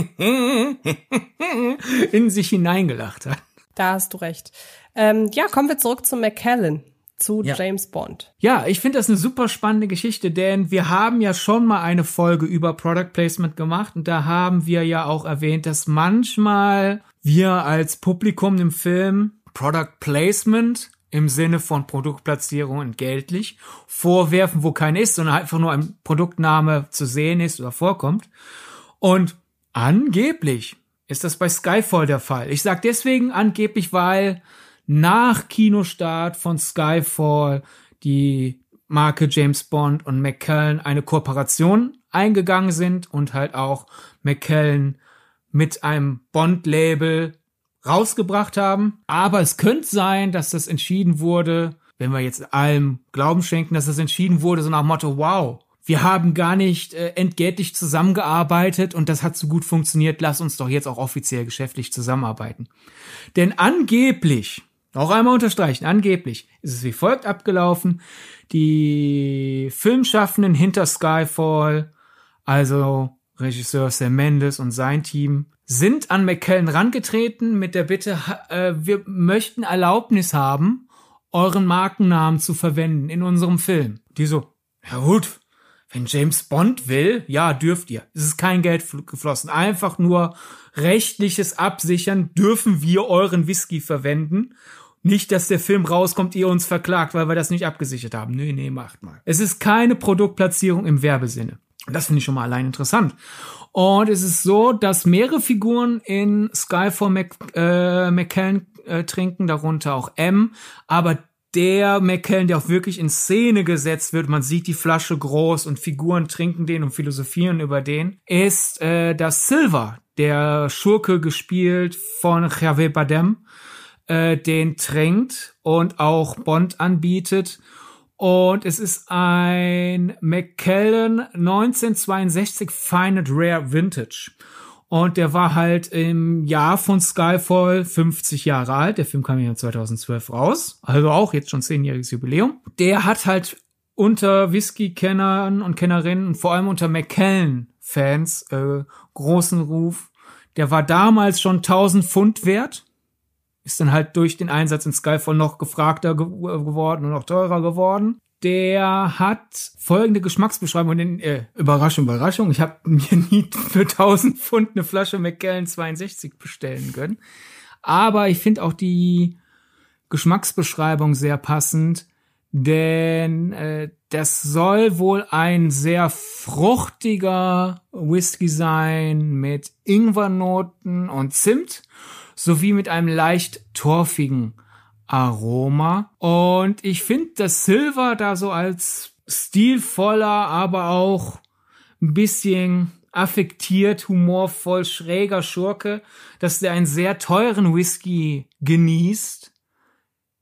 in sich hineingelacht hat. Da hast du recht. Ähm, ja, kommen wir zurück zu McKellen zu ja. James Bond. Ja, ich finde das eine super spannende Geschichte, denn wir haben ja schon mal eine Folge über Product Placement gemacht und da haben wir ja auch erwähnt, dass manchmal wir als Publikum im Film Product Placement im Sinne von Produktplatzierung entgeltlich vorwerfen, wo kein ist, sondern einfach nur ein Produktname zu sehen ist oder vorkommt. Und angeblich ist das bei Skyfall der Fall. Ich sage deswegen angeblich, weil nach Kinostart von Skyfall die Marke James Bond und McKellen eine Kooperation eingegangen sind und halt auch McKellen mit einem Bond-Label rausgebracht haben. Aber es könnte sein, dass das entschieden wurde, wenn wir jetzt allem Glauben schenken, dass das entschieden wurde, so nach Motto, wow, wir haben gar nicht äh, entgeltlich zusammengearbeitet und das hat so gut funktioniert, lass uns doch jetzt auch offiziell geschäftlich zusammenarbeiten. Denn angeblich noch einmal unterstreichen, angeblich ist es wie folgt abgelaufen. Die Filmschaffenden hinter Skyfall, also Regisseur Sam Mendes und sein Team, sind an McKellen rangetreten mit der Bitte, äh, wir möchten Erlaubnis haben, euren Markennamen zu verwenden in unserem Film. Die so, ja gut, wenn James Bond will, ja, dürft ihr. Es ist kein Geld geflossen. Einfach nur rechtliches Absichern, dürfen wir euren Whisky verwenden. Nicht, dass der Film rauskommt, ihr uns verklagt, weil wir das nicht abgesichert haben. Nee, nee, macht mal. Es ist keine Produktplatzierung im Werbesinne. Das finde ich schon mal allein interessant. Und es ist so, dass mehrere Figuren in Skyfall Mac, äh, McKellen äh, trinken, darunter auch M, aber der McKellen, der auch wirklich in Szene gesetzt wird, man sieht die Flasche groß und Figuren trinken den und philosophieren über den, ist äh, das Silver, der Schurke gespielt von Javier Badem äh, den trinkt und auch Bond anbietet. Und es ist ein McKellen 1962 Fine and Rare Vintage. Und der war halt im Jahr von Skyfall 50 Jahre alt. Der Film kam ja 2012 raus. Also auch jetzt schon zehnjähriges Jubiläum. Der hat halt unter Whisky-Kennern und Kennerinnen und vor allem unter McKellen-Fans äh, großen Ruf. Der war damals schon 1000 Pfund wert. Ist dann halt durch den Einsatz in Skyfall noch gefragter ge geworden und noch teurer geworden der hat folgende Geschmacksbeschreibung. Den, äh, Überraschung, Überraschung. Ich habe mir nie für 1000 Pfund eine Flasche McKellen 62 bestellen können. Aber ich finde auch die Geschmacksbeschreibung sehr passend, denn äh, das soll wohl ein sehr fruchtiger Whisky sein mit Ingwernoten und Zimt sowie mit einem leicht torfigen Aroma. Und ich finde das Silver da so als stilvoller, aber auch ein bisschen affektiert, humorvoll, schräger Schurke, dass der einen sehr teuren Whisky genießt,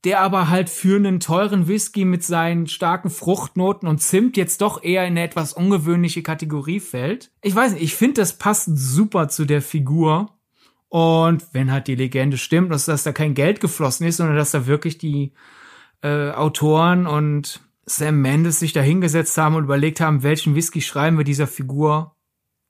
der aber halt für einen teuren Whisky mit seinen starken Fruchtnoten und Zimt jetzt doch eher in eine etwas ungewöhnliche Kategorie fällt. Ich weiß nicht, ich finde, das passt super zu der Figur. Und wenn halt die Legende stimmt, dass, dass da kein Geld geflossen ist, sondern dass da wirklich die äh, Autoren und Sam Mendes sich da hingesetzt haben und überlegt haben, welchen Whisky schreiben wir dieser Figur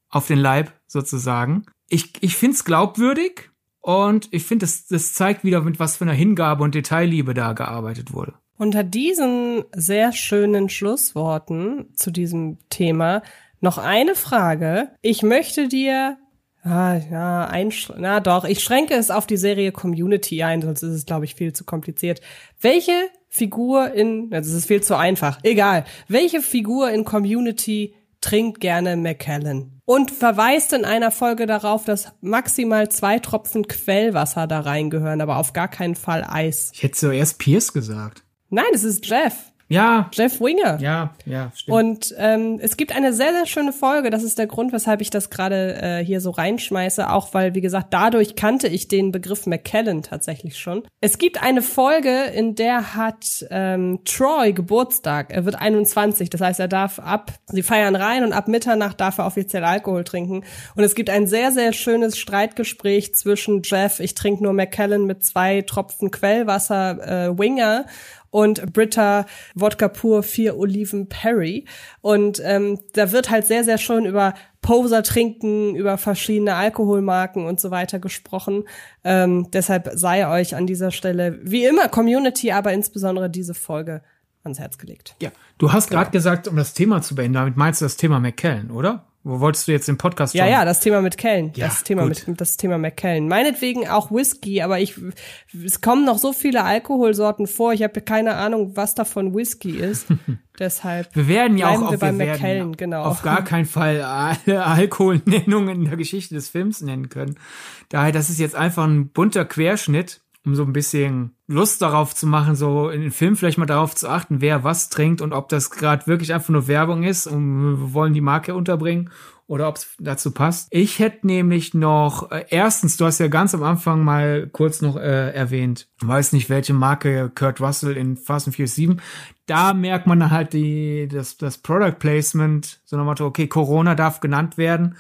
auf den Leib sozusagen. Ich, ich finde es glaubwürdig und ich finde, das, das zeigt wieder, mit was für einer Hingabe und Detailliebe da gearbeitet wurde. Unter diesen sehr schönen Schlussworten zu diesem Thema noch eine Frage. Ich möchte dir Ah, ja, ein, na doch, ich schränke es auf die Serie Community ein, sonst ist es, glaube ich, viel zu kompliziert. Welche Figur in, das ist viel zu einfach, egal, welche Figur in Community trinkt gerne McKellen? Und verweist in einer Folge darauf, dass maximal zwei Tropfen Quellwasser da reingehören, aber auf gar keinen Fall Eis. Ich hätte zuerst Pierce gesagt. Nein, es ist Jeff. Ja. Jeff Winger. Ja, ja, stimmt. Und ähm, es gibt eine sehr, sehr schöne Folge. Das ist der Grund, weshalb ich das gerade äh, hier so reinschmeiße. Auch weil, wie gesagt, dadurch kannte ich den Begriff McKellen tatsächlich schon. Es gibt eine Folge, in der hat ähm, Troy Geburtstag. Er wird 21. Das heißt, er darf ab, sie feiern rein und ab Mitternacht darf er offiziell Alkohol trinken. Und es gibt ein sehr, sehr schönes Streitgespräch zwischen Jeff, ich trinke nur McKellen mit zwei Tropfen Quellwasser, äh, Winger und Britta Wodka Pur vier Oliven Perry. Und ähm, da wird halt sehr, sehr schön über Poser trinken, über verschiedene Alkoholmarken und so weiter gesprochen. Ähm, deshalb sei euch an dieser Stelle, wie immer, Community, aber insbesondere diese Folge ans Herz gelegt. Ja, du hast gerade gesagt, um das Thema zu beenden, damit meinst du das Thema McKellen, oder? Wo wolltest du jetzt den Podcast Ja, ja, das Thema mit Kellen. Ja, das Thema gut. mit das Thema McKellen. Meinetwegen auch Whisky, aber ich es kommen noch so viele Alkoholsorten vor. Ich habe keine Ahnung, was davon Whisky ist. Deshalb Wir werden ja auch wir auf, bei wir McKellen, genau. auf gar keinen Fall alle Alkoholnennungen in der Geschichte des Films nennen können. Daher, das ist jetzt einfach ein bunter Querschnitt, um so ein bisschen Lust darauf zu machen, so in den Film vielleicht mal darauf zu achten, wer was trinkt und ob das gerade wirklich einfach nur Werbung ist und wir wollen die Marke unterbringen oder ob es dazu passt. Ich hätte nämlich noch, äh, erstens, du hast ja ganz am Anfang mal kurz noch äh, erwähnt, weiß nicht, welche Marke Kurt Russell in Fast and Furious 7. Da merkt man halt die, das, das Product Placement, so Motto, okay, Corona darf genannt werden.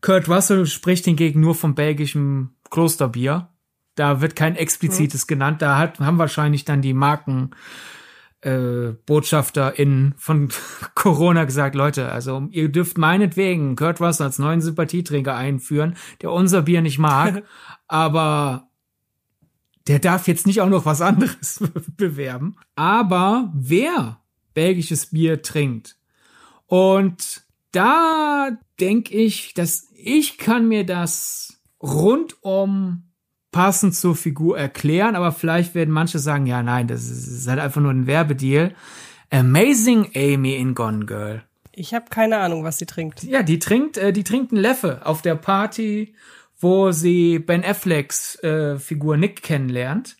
Kurt Russell spricht hingegen nur vom belgischen Klosterbier. Da wird kein explizites genannt. Da hat, haben wahrscheinlich dann die Marken äh, BotschafterInnen von Corona gesagt, Leute, also ihr dürft meinetwegen Kurt Russell als neuen Sympathieträger einführen, der unser Bier nicht mag, aber der darf jetzt nicht auch noch was anderes bewerben. Aber wer belgisches Bier trinkt und da denke ich, dass ich kann mir das rundum passend zur Figur erklären, aber vielleicht werden manche sagen, ja, nein, das ist, halt einfach nur ein Werbedeal. Amazing Amy in Gone Girl. Ich habe keine Ahnung, was sie trinkt. Ja, die trinkt, äh, die trinkt einen Leffe auf der Party, wo sie Ben Afflecks äh, Figur Nick kennenlernt.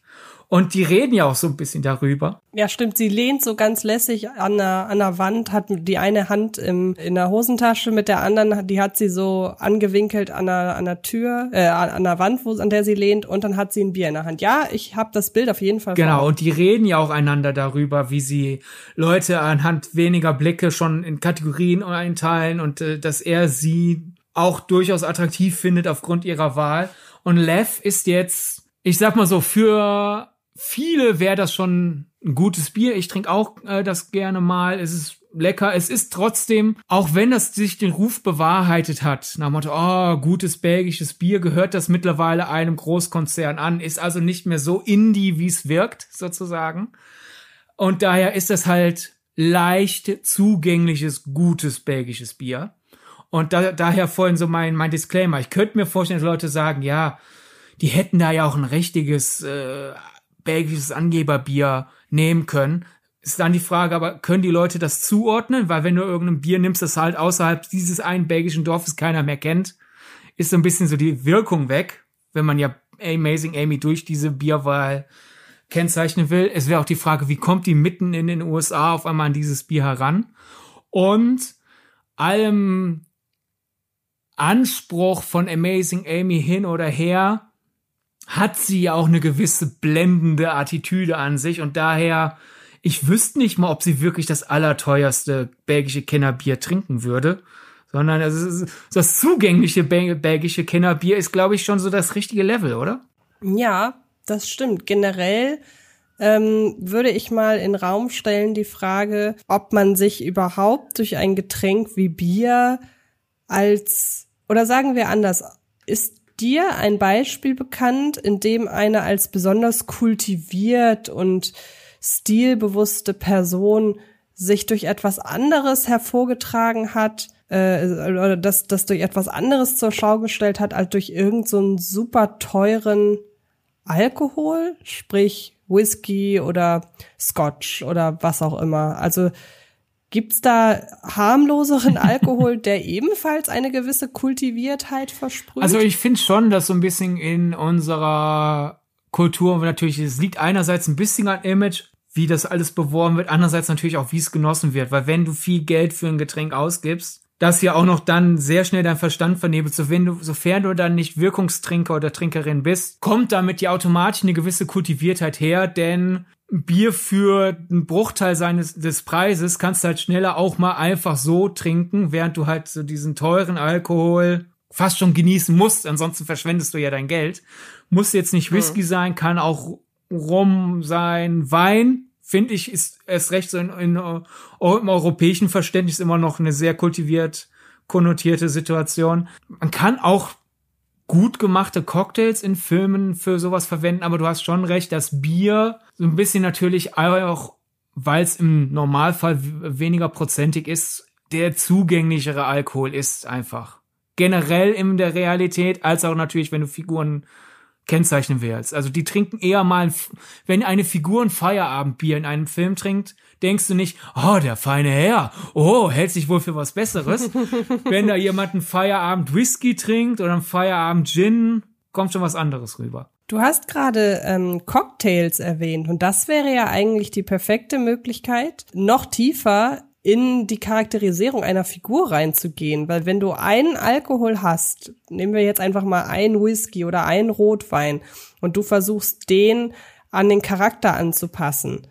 Und die reden ja auch so ein bisschen darüber. Ja, stimmt. Sie lehnt so ganz lässig an der, an der Wand, hat die eine Hand im, in der Hosentasche, mit der anderen, die hat sie so angewinkelt an der, an der Tür, äh, an der Wand, wo, an der sie lehnt, und dann hat sie ein Bier in der Hand. Ja, ich habe das Bild auf jeden Fall. vor Genau, Augen. und die reden ja auch einander darüber, wie sie Leute anhand weniger Blicke schon in Kategorien einteilen und äh, dass er sie auch durchaus attraktiv findet aufgrund ihrer Wahl. Und Lev ist jetzt, ich sag mal so, für viele wäre das schon ein gutes Bier. Ich trinke auch äh, das gerne mal. Es ist lecker. Es ist trotzdem, auch wenn das sich den Ruf bewahrheitet hat, nach dem Motto, oh, gutes belgisches Bier, gehört das mittlerweile einem Großkonzern an, ist also nicht mehr so indie, wie es wirkt, sozusagen. Und daher ist das halt leicht zugängliches, gutes belgisches Bier. Und da, daher vorhin so mein, mein Disclaimer. Ich könnte mir vorstellen, dass Leute sagen, ja, die hätten da ja auch ein richtiges äh, belgisches Angeberbier nehmen können. Ist dann die Frage, aber können die Leute das zuordnen? Weil wenn du irgendein Bier nimmst, das halt außerhalb dieses einen belgischen Dorfes keiner mehr kennt, ist so ein bisschen so die Wirkung weg, wenn man ja Amazing Amy durch diese Bierwahl kennzeichnen will. Es wäre auch die Frage, wie kommt die mitten in den USA auf einmal an dieses Bier heran? Und allem Anspruch von Amazing Amy hin oder her hat sie ja auch eine gewisse blendende Attitüde an sich und daher, ich wüsste nicht mal, ob sie wirklich das allerteuerste belgische Kennerbier trinken würde, sondern also das zugängliche belgische Kennerbier ist, glaube ich, schon so das richtige Level, oder? Ja, das stimmt. Generell ähm, würde ich mal in Raum stellen die Frage, ob man sich überhaupt durch ein Getränk wie Bier als, oder sagen wir anders, ist dir ein Beispiel bekannt, in dem eine als besonders kultiviert und stilbewusste Person sich durch etwas anderes hervorgetragen hat, äh, oder das, das durch etwas anderes zur Schau gestellt hat, als durch irgendeinen so super teuren Alkohol, sprich Whisky oder Scotch oder was auch immer. Also Gibt's da harmloseren Alkohol, der ebenfalls eine gewisse Kultiviertheit versprüht? Also ich finde schon, dass so ein bisschen in unserer Kultur natürlich, es liegt einerseits ein bisschen an Image, wie das alles beworben wird, andererseits natürlich auch, wie es genossen wird. Weil wenn du viel Geld für ein Getränk ausgibst, das ja auch noch dann sehr schnell dein Verstand vernebelt, so wenn du, sofern du dann nicht Wirkungstrinker oder Trinkerin bist, kommt damit ja automatisch eine gewisse Kultiviertheit her, denn Bier für einen Bruchteil seines des Preises kannst du halt schneller auch mal einfach so trinken, während du halt so diesen teuren Alkohol fast schon genießen musst, ansonsten verschwendest du ja dein Geld. Muss jetzt nicht Whisky mhm. sein, kann auch Rum sein, Wein, finde ich, ist erst recht so in, in, in, im europäischen Verständnis immer noch eine sehr kultiviert konnotierte Situation. Man kann auch gut gemachte Cocktails in Filmen für sowas verwenden, aber du hast schon recht, das Bier so ein bisschen natürlich auch, weil es im Normalfall weniger prozentig ist, der zugänglichere Alkohol ist einfach. Generell in der Realität, als auch natürlich, wenn du Figuren kennzeichnen willst. Also die trinken eher mal, wenn eine Figur ein Feierabendbier in einem Film trinkt, denkst du nicht, oh, der feine Herr, oh, hält sich wohl für was Besseres. Wenn da jemand einen Feierabend Whisky trinkt oder einen Feierabend Gin, kommt schon was anderes rüber. Du hast gerade ähm, Cocktails erwähnt und das wäre ja eigentlich die perfekte Möglichkeit, noch tiefer in die Charakterisierung einer Figur reinzugehen, weil wenn du einen Alkohol hast, nehmen wir jetzt einfach mal einen Whisky oder einen Rotwein und du versuchst den an den Charakter anzupassen,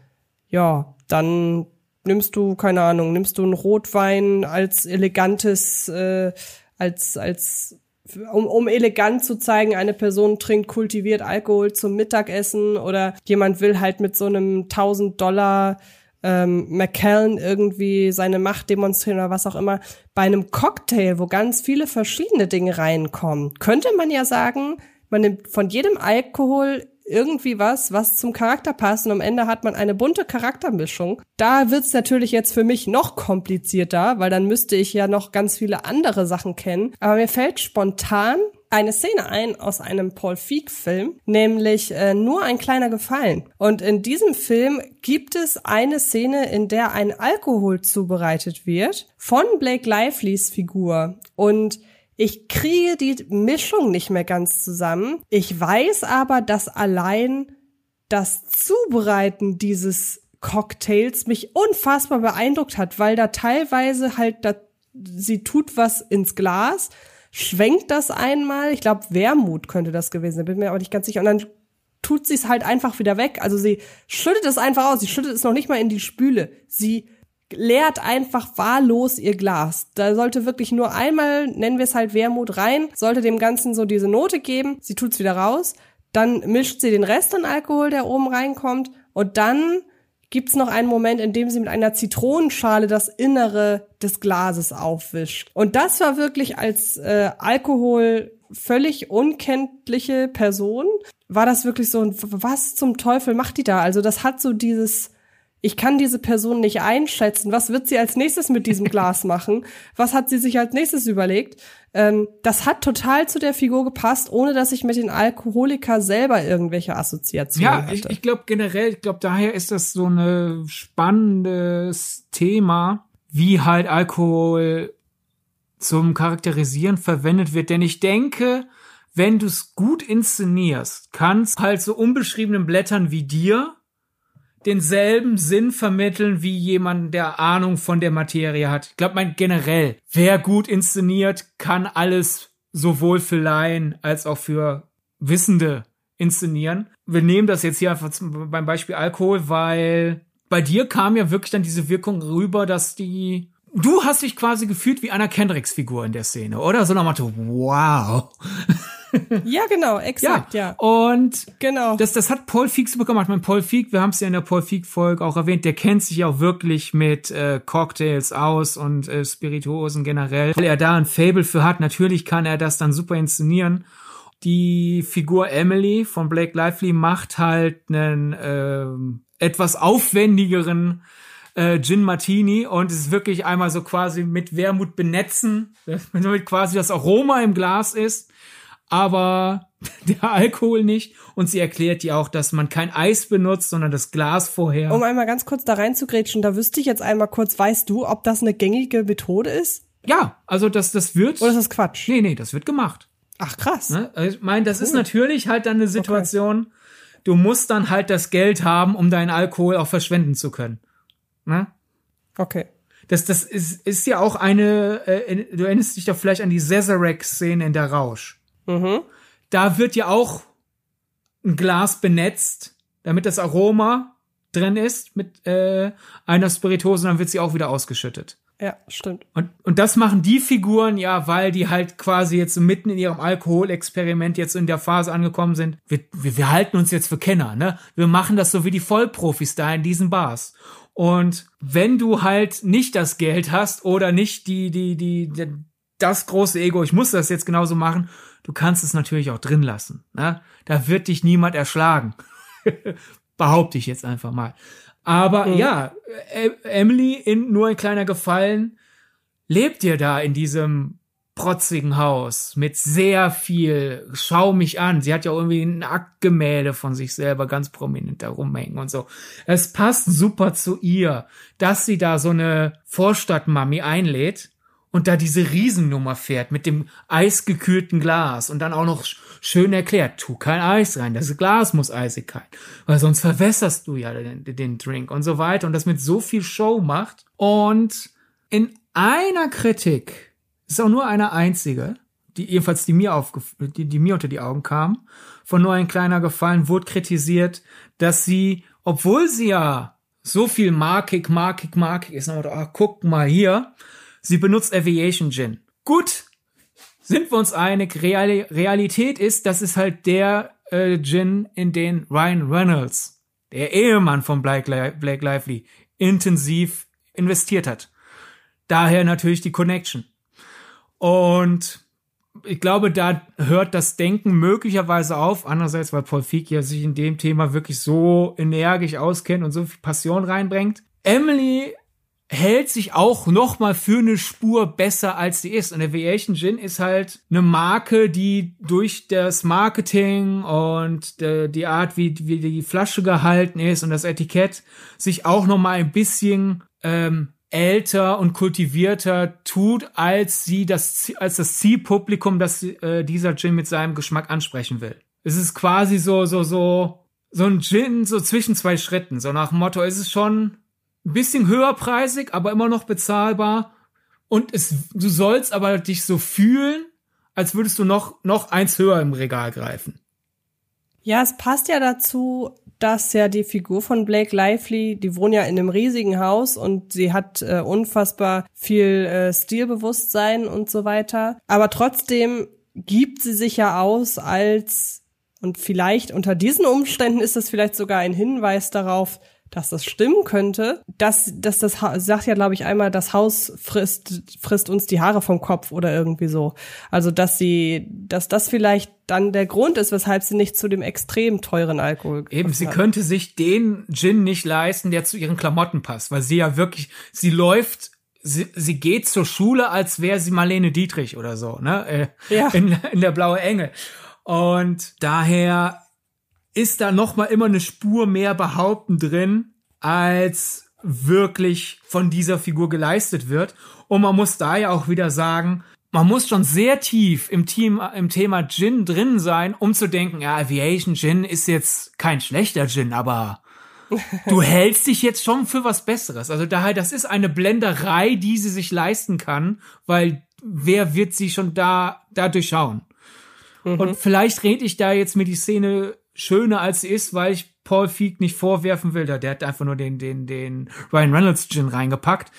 ja, dann nimmst du, keine Ahnung, nimmst du einen Rotwein als elegantes, äh, als, als, um, um elegant zu zeigen, eine Person trinkt kultiviert Alkohol zum Mittagessen oder jemand will halt mit so einem 1000 Dollar ähm, McKellen irgendwie seine Macht demonstrieren oder was auch immer. Bei einem Cocktail, wo ganz viele verschiedene Dinge reinkommen, könnte man ja sagen, man nimmt von jedem Alkohol irgendwie was, was zum Charakter passt und am Ende hat man eine bunte Charaktermischung. Da wird's natürlich jetzt für mich noch komplizierter, weil dann müsste ich ja noch ganz viele andere Sachen kennen. Aber mir fällt spontan eine Szene ein aus einem Paul Feig-Film, nämlich äh, Nur ein kleiner Gefallen. Und in diesem Film gibt es eine Szene, in der ein Alkohol zubereitet wird von Blake Lively's Figur. Und ich kriege die Mischung nicht mehr ganz zusammen. Ich weiß aber, dass allein das Zubereiten dieses Cocktails mich unfassbar beeindruckt hat, weil da teilweise halt da, sie tut was ins Glas, schwenkt das einmal, ich glaube Wermut könnte das gewesen sein, bin mir aber nicht ganz sicher und dann tut sie es halt einfach wieder weg. Also sie schüttet es einfach aus, sie schüttet es noch nicht mal in die Spüle. Sie leert einfach wahllos ihr Glas. Da sollte wirklich nur einmal, nennen wir es halt Wermut rein, sollte dem Ganzen so diese Note geben. Sie tut's wieder raus. Dann mischt sie den Rest an Alkohol, der oben reinkommt. Und dann gibt's noch einen Moment, in dem sie mit einer Zitronenschale das Innere des Glases aufwischt. Und das war wirklich als äh, Alkohol völlig unkenntliche Person, war das wirklich so, was zum Teufel macht die da? Also das hat so dieses ich kann diese Person nicht einschätzen. Was wird sie als nächstes mit diesem Glas machen? Was hat sie sich als nächstes überlegt? Ähm, das hat total zu der Figur gepasst, ohne dass ich mit den Alkoholiker selber irgendwelche Assoziationen ja, hatte. Ja, ich, ich glaube generell, ich glaube daher ist das so ein spannendes Thema, wie halt Alkohol zum Charakterisieren verwendet wird. Denn ich denke, wenn du es gut inszenierst, kannst halt so unbeschriebenen Blättern wie dir denselben Sinn vermitteln wie jemand, der Ahnung von der Materie hat. Ich glaube, mein generell, wer gut inszeniert, kann alles sowohl für Laien als auch für Wissende inszenieren. Wir nehmen das jetzt hier einfach beim Beispiel Alkohol, weil bei dir kam ja wirklich dann diese Wirkung rüber, dass die du hast dich quasi gefühlt wie Anna Kendricks Figur in der Szene, oder? So nach Motto, wow. Ja, genau, exakt, ja. ja. Und genau. das, das hat Paul Feig super gemacht. Mein Paul Feig, wir haben es ja in der Paul Feig-Folge auch erwähnt, der kennt sich ja auch wirklich mit äh, Cocktails aus und äh, Spirituosen generell. Weil er da ein Fable für hat, natürlich kann er das dann super inszenieren. Die Figur Emily von Blake Lively macht halt einen äh, etwas aufwendigeren äh, Gin Martini und es ist wirklich einmal so quasi mit Wermut benetzen, damit quasi das Aroma im Glas ist aber der Alkohol nicht. Und sie erklärt ja auch, dass man kein Eis benutzt, sondern das Glas vorher. Um einmal ganz kurz da reinzugrätschen, da wüsste ich jetzt einmal kurz, weißt du, ob das eine gängige Methode ist? Ja, also das, das wird. Oder ist das Quatsch? Nee, nee, das wird gemacht. Ach, krass. Ne? Also ich meine, das cool. ist natürlich halt dann eine Situation, okay. du musst dann halt das Geld haben, um deinen Alkohol auch verschwenden zu können. Ne? Okay. Das, das ist, ist ja auch eine, äh, du erinnerst dich doch vielleicht an die Cesarek-Szene in der Rausch. Mhm. Da wird ja auch ein Glas benetzt, damit das Aroma drin ist mit äh, einer Spiritose, dann wird sie auch wieder ausgeschüttet. Ja, stimmt. Und, und das machen die Figuren ja, weil die halt quasi jetzt mitten in ihrem Alkoholexperiment jetzt in der Phase angekommen sind. Wir, wir, wir halten uns jetzt für Kenner, ne? Wir machen das so wie die Vollprofis da in diesen Bars. Und wenn du halt nicht das Geld hast oder nicht die, die, die, die das große Ego, ich muss das jetzt genauso machen, du kannst es natürlich auch drin lassen. Ne? Da wird dich niemand erschlagen. Behaupte ich jetzt einfach mal. Aber mhm. ja, Emily in nur ein kleiner Gefallen lebt ihr da in diesem protzigen Haus mit sehr viel Schau mich an. Sie hat ja irgendwie ein Aktgemälde von sich selber ganz prominent da rumhängen und so. Es passt super zu ihr, dass sie da so eine Vorstadtmami einlädt und da diese Riesennummer fährt mit dem eisgekühlten Glas und dann auch noch schön erklärt, tu kein Eis rein, das Glas muss eisig sein, weil sonst verwässerst du ja den, den Drink und so weiter und das mit so viel Show macht. Und in einer Kritik, ist auch nur eine einzige, die jedenfalls die mir aufgef die, die mir unter die Augen kam, von nur ein kleiner Gefallen, wurde kritisiert, dass sie, obwohl sie ja so viel markig, markig, markig ist, aber ach, guck mal hier, Sie benutzt Aviation Gin. Gut, sind wir uns einig. Real Realität ist, das ist halt der äh, Gin, in den Ryan Reynolds, der Ehemann von Blake, Blake Lively, intensiv investiert hat. Daher natürlich die Connection. Und ich glaube, da hört das Denken möglicherweise auf. Andererseits, weil Paul Feig ja sich in dem Thema wirklich so energisch auskennt und so viel Passion reinbringt. Emily hält sich auch noch mal für eine Spur besser als sie ist. Und der Aviation Gin ist halt eine Marke, die durch das Marketing und die Art, wie, wie die Flasche gehalten ist und das Etikett sich auch noch mal ein bisschen ähm, älter und kultivierter tut, als sie das als das Zielpublikum, das äh, dieser Gin mit seinem Geschmack ansprechen will. Es ist quasi so so so so ein Gin so zwischen zwei Schritten, so nach dem Motto, ist es schon ein bisschen höherpreisig, aber immer noch bezahlbar. Und es, du sollst aber dich so fühlen, als würdest du noch, noch eins höher im Regal greifen. Ja, es passt ja dazu, dass ja die Figur von Blake Lively, die wohnt ja in einem riesigen Haus und sie hat äh, unfassbar viel äh, Stilbewusstsein und so weiter. Aber trotzdem gibt sie sich ja aus als, und vielleicht unter diesen Umständen ist das vielleicht sogar ein Hinweis darauf, dass das stimmen könnte, dass, dass das sagt ja, glaube ich, einmal, das Haus frisst, frisst uns die Haare vom Kopf oder irgendwie so. Also, dass sie, dass das vielleicht dann der Grund ist, weshalb sie nicht zu dem extrem teuren Alkohol Eben, sie hat. könnte sich den Gin nicht leisten, der zu ihren Klamotten passt, weil sie ja wirklich, sie läuft Sie, sie geht zur Schule, als wäre sie Marlene Dietrich oder so, ne? Äh, ja. in, in der blaue Engel. Und daher ist da noch mal immer eine Spur mehr Behaupten drin, als wirklich von dieser Figur geleistet wird. Und man muss da ja auch wieder sagen, man muss schon sehr tief im, Team, im Thema Gin drin sein, um zu denken, ja, Aviation Gin ist jetzt kein schlechter Gin, aber du hältst dich jetzt schon für was Besseres. Also daher, das ist eine Blenderei, die sie sich leisten kann, weil wer wird sie schon da, da durchschauen? Mhm. Und vielleicht rede ich da jetzt mir die Szene schöner als sie ist, weil ich Paul Feig nicht vorwerfen will. Der hat einfach nur den, den, den Ryan Reynolds Gin reingepackt.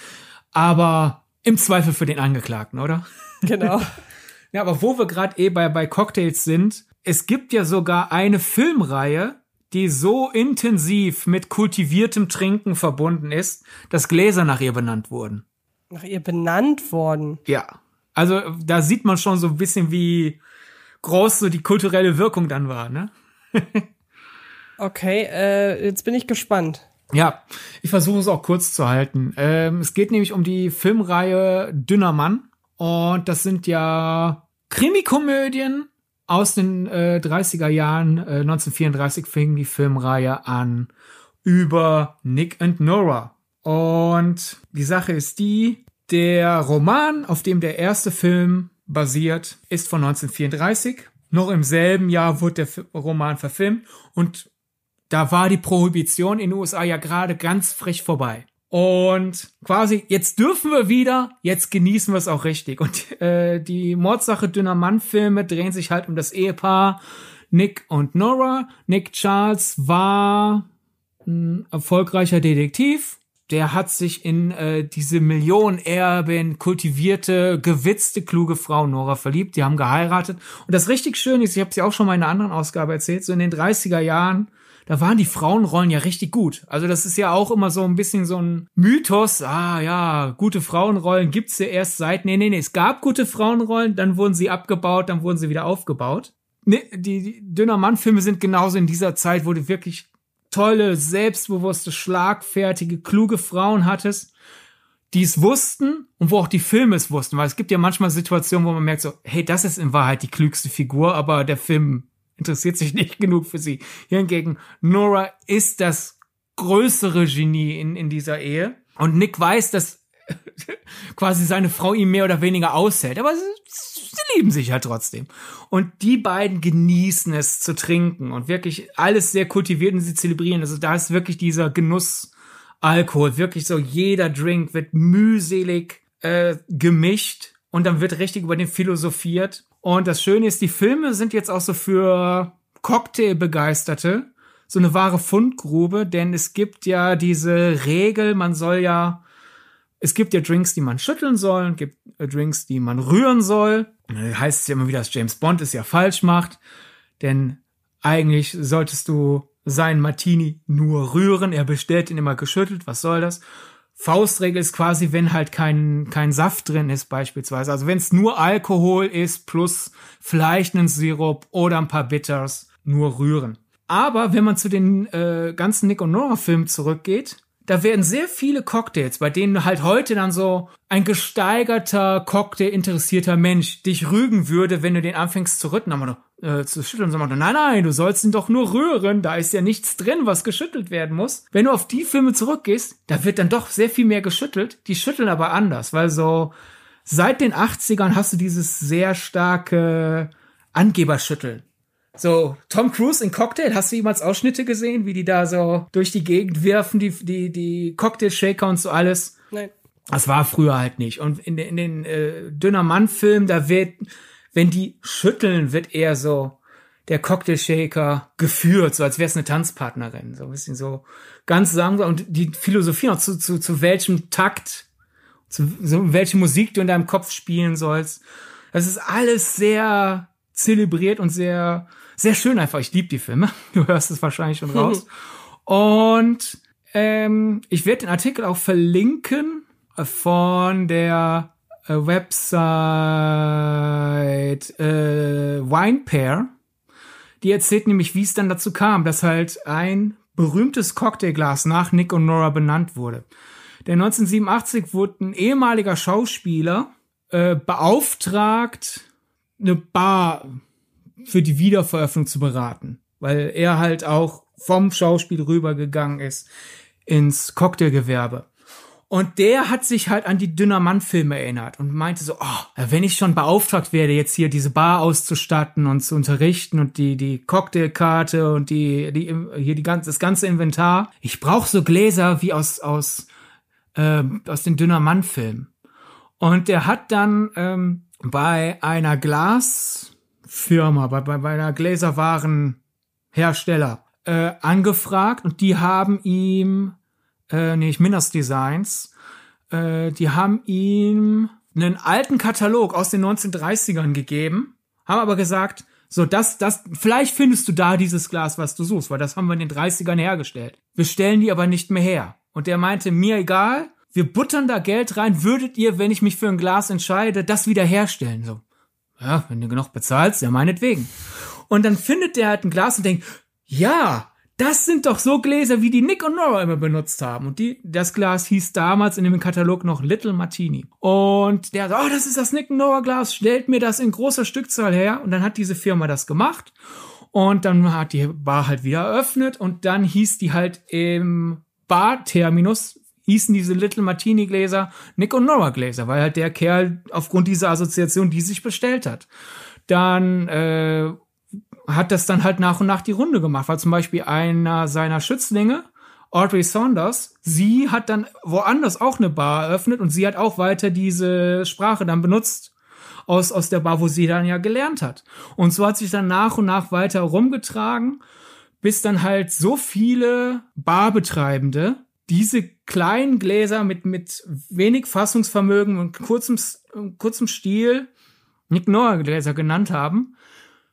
Aber im Zweifel für den Angeklagten, oder? Genau. ja, aber wo wir gerade eh bei, bei Cocktails sind, es gibt ja sogar eine Filmreihe, die so intensiv mit kultiviertem Trinken verbunden ist, dass Gläser nach ihr benannt wurden. Nach ihr benannt worden? Ja. Also da sieht man schon so ein bisschen, wie groß so die kulturelle Wirkung dann war, ne? Okay, äh, jetzt bin ich gespannt. Ja, ich versuche es auch kurz zu halten. Ähm, es geht nämlich um die Filmreihe Dünner Mann. Und das sind ja Krimikomödien aus den äh, 30er Jahren. Äh, 1934 fing die Filmreihe an über Nick und Nora. Und die Sache ist die, der Roman, auf dem der erste Film basiert, ist von 1934 noch im selben Jahr wurde der Roman verfilmt und da war die Prohibition in den USA ja gerade ganz frisch vorbei. Und quasi, jetzt dürfen wir wieder, jetzt genießen wir es auch richtig. Und äh, die Mordsache dünner Mann-Filme drehen sich halt um das Ehepaar Nick und Nora. Nick Charles war ein erfolgreicher Detektiv der hat sich in äh, diese Millionenerbin, kultivierte, gewitzte, kluge Frau Nora verliebt. Die haben geheiratet. Und das richtig schön ist, ich habe sie auch schon mal in einer anderen Ausgabe erzählt, so in den 30er Jahren, da waren die Frauenrollen ja richtig gut. Also das ist ja auch immer so ein bisschen so ein Mythos. Ah ja, gute Frauenrollen gibt's ja erst seit. Nee, nee, nee, es gab gute Frauenrollen, dann wurden sie abgebaut, dann wurden sie wieder aufgebaut. Nee, die, die Dünner Mann-Filme sind genauso in dieser Zeit, du wirklich tolle, selbstbewusste, schlagfertige, kluge Frauen hattest, die es wussten und wo auch die Filme es wussten. Weil es gibt ja manchmal Situationen, wo man merkt so, hey, das ist in Wahrheit die klügste Figur, aber der Film interessiert sich nicht genug für sie. Hingegen, Nora ist das größere Genie in, in dieser Ehe. Und Nick weiß, dass quasi seine Frau ihm mehr oder weniger aushält. Aber sie lieben sich ja trotzdem. Und die beiden genießen es zu trinken und wirklich alles sehr kultiviert und sie zelebrieren. Also da ist wirklich dieser Genuss Alkohol, wirklich so jeder Drink wird mühselig äh, gemischt und dann wird richtig über den philosophiert. Und das Schöne ist, die Filme sind jetzt auch so für Cocktailbegeisterte so eine wahre Fundgrube, denn es gibt ja diese Regel, man soll ja es gibt ja Drinks, die man schütteln soll, gibt äh, Drinks, die man rühren soll. Heißt es ja immer wieder, dass James Bond es ja falsch macht, denn eigentlich solltest du seinen Martini nur rühren. Er bestellt ihn immer geschüttelt. Was soll das? Faustregel ist quasi, wenn halt kein, kein Saft drin ist, beispielsweise. Also wenn es nur Alkohol ist, plus vielleicht einen Sirup oder ein paar Bitters, nur rühren. Aber wenn man zu den äh, ganzen Nick und Nora Filmen zurückgeht, da werden sehr viele Cocktails, bei denen halt heute dann so ein gesteigerter, Cocktail interessierter Mensch dich rügen würde, wenn du den anfängst zu rütten, aber äh, zu schütteln, so nein, nein, du sollst ihn doch nur rühren, da ist ja nichts drin, was geschüttelt werden muss. Wenn du auf die Filme zurückgehst, da wird dann doch sehr viel mehr geschüttelt, die schütteln aber anders, weil so seit den 80ern hast du dieses sehr starke Angeberschütteln. So, Tom Cruise in Cocktail, hast du jemals Ausschnitte gesehen, wie die da so durch die Gegend werfen, die, die, die Cocktail-Shaker und so alles? Nein. Das war früher halt nicht. Und in, in den äh, Dünner Mann-Filmen, da wird, wenn die schütteln, wird eher so der Cocktail Shaker geführt, so als wäre es eine Tanzpartnerin, so ein bisschen so ganz langsam und die Philosophie noch zu, zu, zu welchem Takt, zu so welche Musik du in deinem Kopf spielen sollst. Das ist alles sehr zelebriert und sehr sehr schön einfach. Ich liebe die Filme. Du hörst es wahrscheinlich schon raus. und ähm, ich werde den Artikel auch verlinken von der äh, Website äh, Wine Pair. Die erzählt nämlich, wie es dann dazu kam, dass halt ein berühmtes Cocktailglas nach Nick und Nora benannt wurde. Denn 1987 wurde ein ehemaliger Schauspieler äh, beauftragt, eine Bar für die Wiederveröffentlichung zu beraten, weil er halt auch vom Schauspiel rübergegangen ist ins Cocktailgewerbe. Und der hat sich halt an die Dünner Mann-Filme erinnert und meinte so, oh, wenn ich schon beauftragt werde, jetzt hier diese Bar auszustatten und zu unterrichten und die, die Cocktailkarte und die, die, hier die ganze, das ganze Inventar, ich brauche so Gläser wie aus, aus, äh, aus den Dünner Mann-Filmen. Und der hat dann ähm, bei einer Glasfirma, bei, bei, bei einer Gläserwarenhersteller äh, angefragt und die haben ihm äh, nee, Minas Designs, äh, die haben ihm einen alten Katalog aus den 1930ern gegeben, haben aber gesagt, so, das, das, vielleicht findest du da dieses Glas, was du suchst, weil das haben wir in den 30ern hergestellt. Wir stellen die aber nicht mehr her. Und der meinte, mir egal, wir buttern da Geld rein, würdet ihr, wenn ich mich für ein Glas entscheide, das wieder herstellen? So, ja, wenn du genug bezahlst, ja meinetwegen. Und dann findet der halt ein Glas und denkt, ja, das sind doch so Gläser, wie die Nick und Nora immer benutzt haben. Und die, das Glas hieß damals in dem Katalog noch Little Martini. Und der so, oh, das ist das Nick und Nora Glas, stellt mir das in großer Stückzahl her. Und dann hat diese Firma das gemacht. Und dann hat die Bar halt wieder eröffnet. Und dann hieß die halt im Bar-Terminus hießen diese Little Martini Gläser Nick und Nora Gläser, weil halt der Kerl aufgrund dieser Assoziation die sich bestellt hat. Dann äh, hat das dann halt nach und nach die Runde gemacht, weil zum Beispiel einer seiner Schützlinge, Audrey Saunders, sie hat dann woanders auch eine Bar eröffnet und sie hat auch weiter diese Sprache dann benutzt aus, aus der Bar, wo sie dann ja gelernt hat. Und so hat sich dann nach und nach weiter rumgetragen, bis dann halt so viele Barbetreibende diese kleinen Gläser mit, mit wenig Fassungsvermögen und kurzem, kurzem Stil Nick Noah Gläser genannt haben,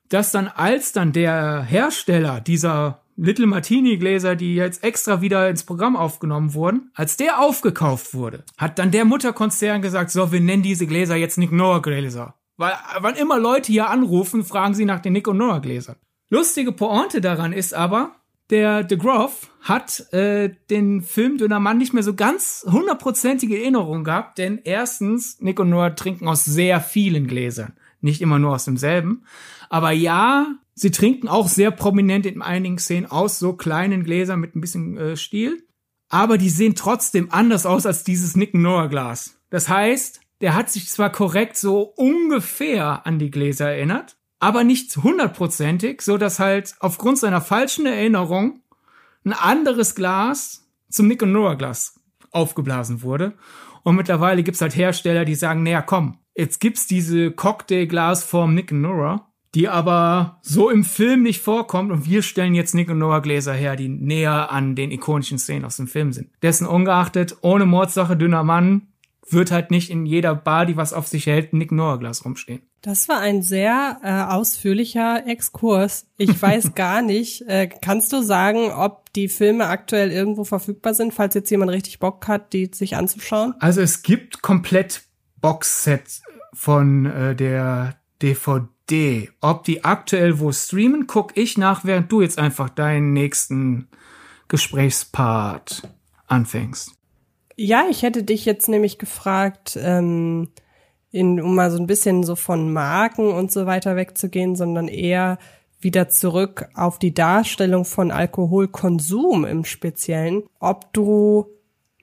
dass dann als dann der Hersteller dieser Little Martini Gläser, die jetzt extra wieder ins Programm aufgenommen wurden, als der aufgekauft wurde, hat dann der Mutterkonzern gesagt, so, wir nennen diese Gläser jetzt Nick Noah Gläser. Weil, wann immer Leute hier anrufen, fragen sie nach den Nick und Noah Gläsern. Lustige Pointe daran ist aber, der De Groff hat äh, den Film Dünner Mann nicht mehr so ganz hundertprozentige Erinnerung gehabt, denn erstens, Nick und Noah trinken aus sehr vielen Gläsern, nicht immer nur aus demselben. Aber ja, sie trinken auch sehr prominent in einigen Szenen aus so kleinen Gläsern mit ein bisschen äh, Stiel. Aber die sehen trotzdem anders aus als dieses Nick Noah Glas. Das heißt, der hat sich zwar korrekt so ungefähr an die Gläser erinnert, aber nicht hundertprozentig, so dass halt aufgrund seiner falschen Erinnerung ein anderes Glas zum Nick Noah Glas aufgeblasen wurde. Und mittlerweile gibt's halt Hersteller, die sagen, naja, komm, jetzt gibt's diese Cocktailglasform Nick Nora die aber so im Film nicht vorkommt und wir stellen jetzt Nick Noah Gläser her, die näher an den ikonischen Szenen aus dem Film sind. Dessen ungeachtet, ohne Mordsache, dünner Mann, wird halt nicht in jeder Bar, die was auf sich hält, ein Nick Noah Glas rumstehen. Das war ein sehr äh, ausführlicher Exkurs. Ich weiß gar nicht. Äh, kannst du sagen, ob die Filme aktuell irgendwo verfügbar sind, falls jetzt jemand richtig Bock hat, die sich anzuschauen? Also es gibt komplett Boxsets von äh, der DVD. Ob die aktuell wo streamen, guck ich nach, während du jetzt einfach deinen nächsten Gesprächspart anfängst. Ja, ich hätte dich jetzt nämlich gefragt, ähm, in, um mal so ein bisschen so von Marken und so weiter wegzugehen, sondern eher wieder zurück auf die Darstellung von Alkoholkonsum im Speziellen. Ob du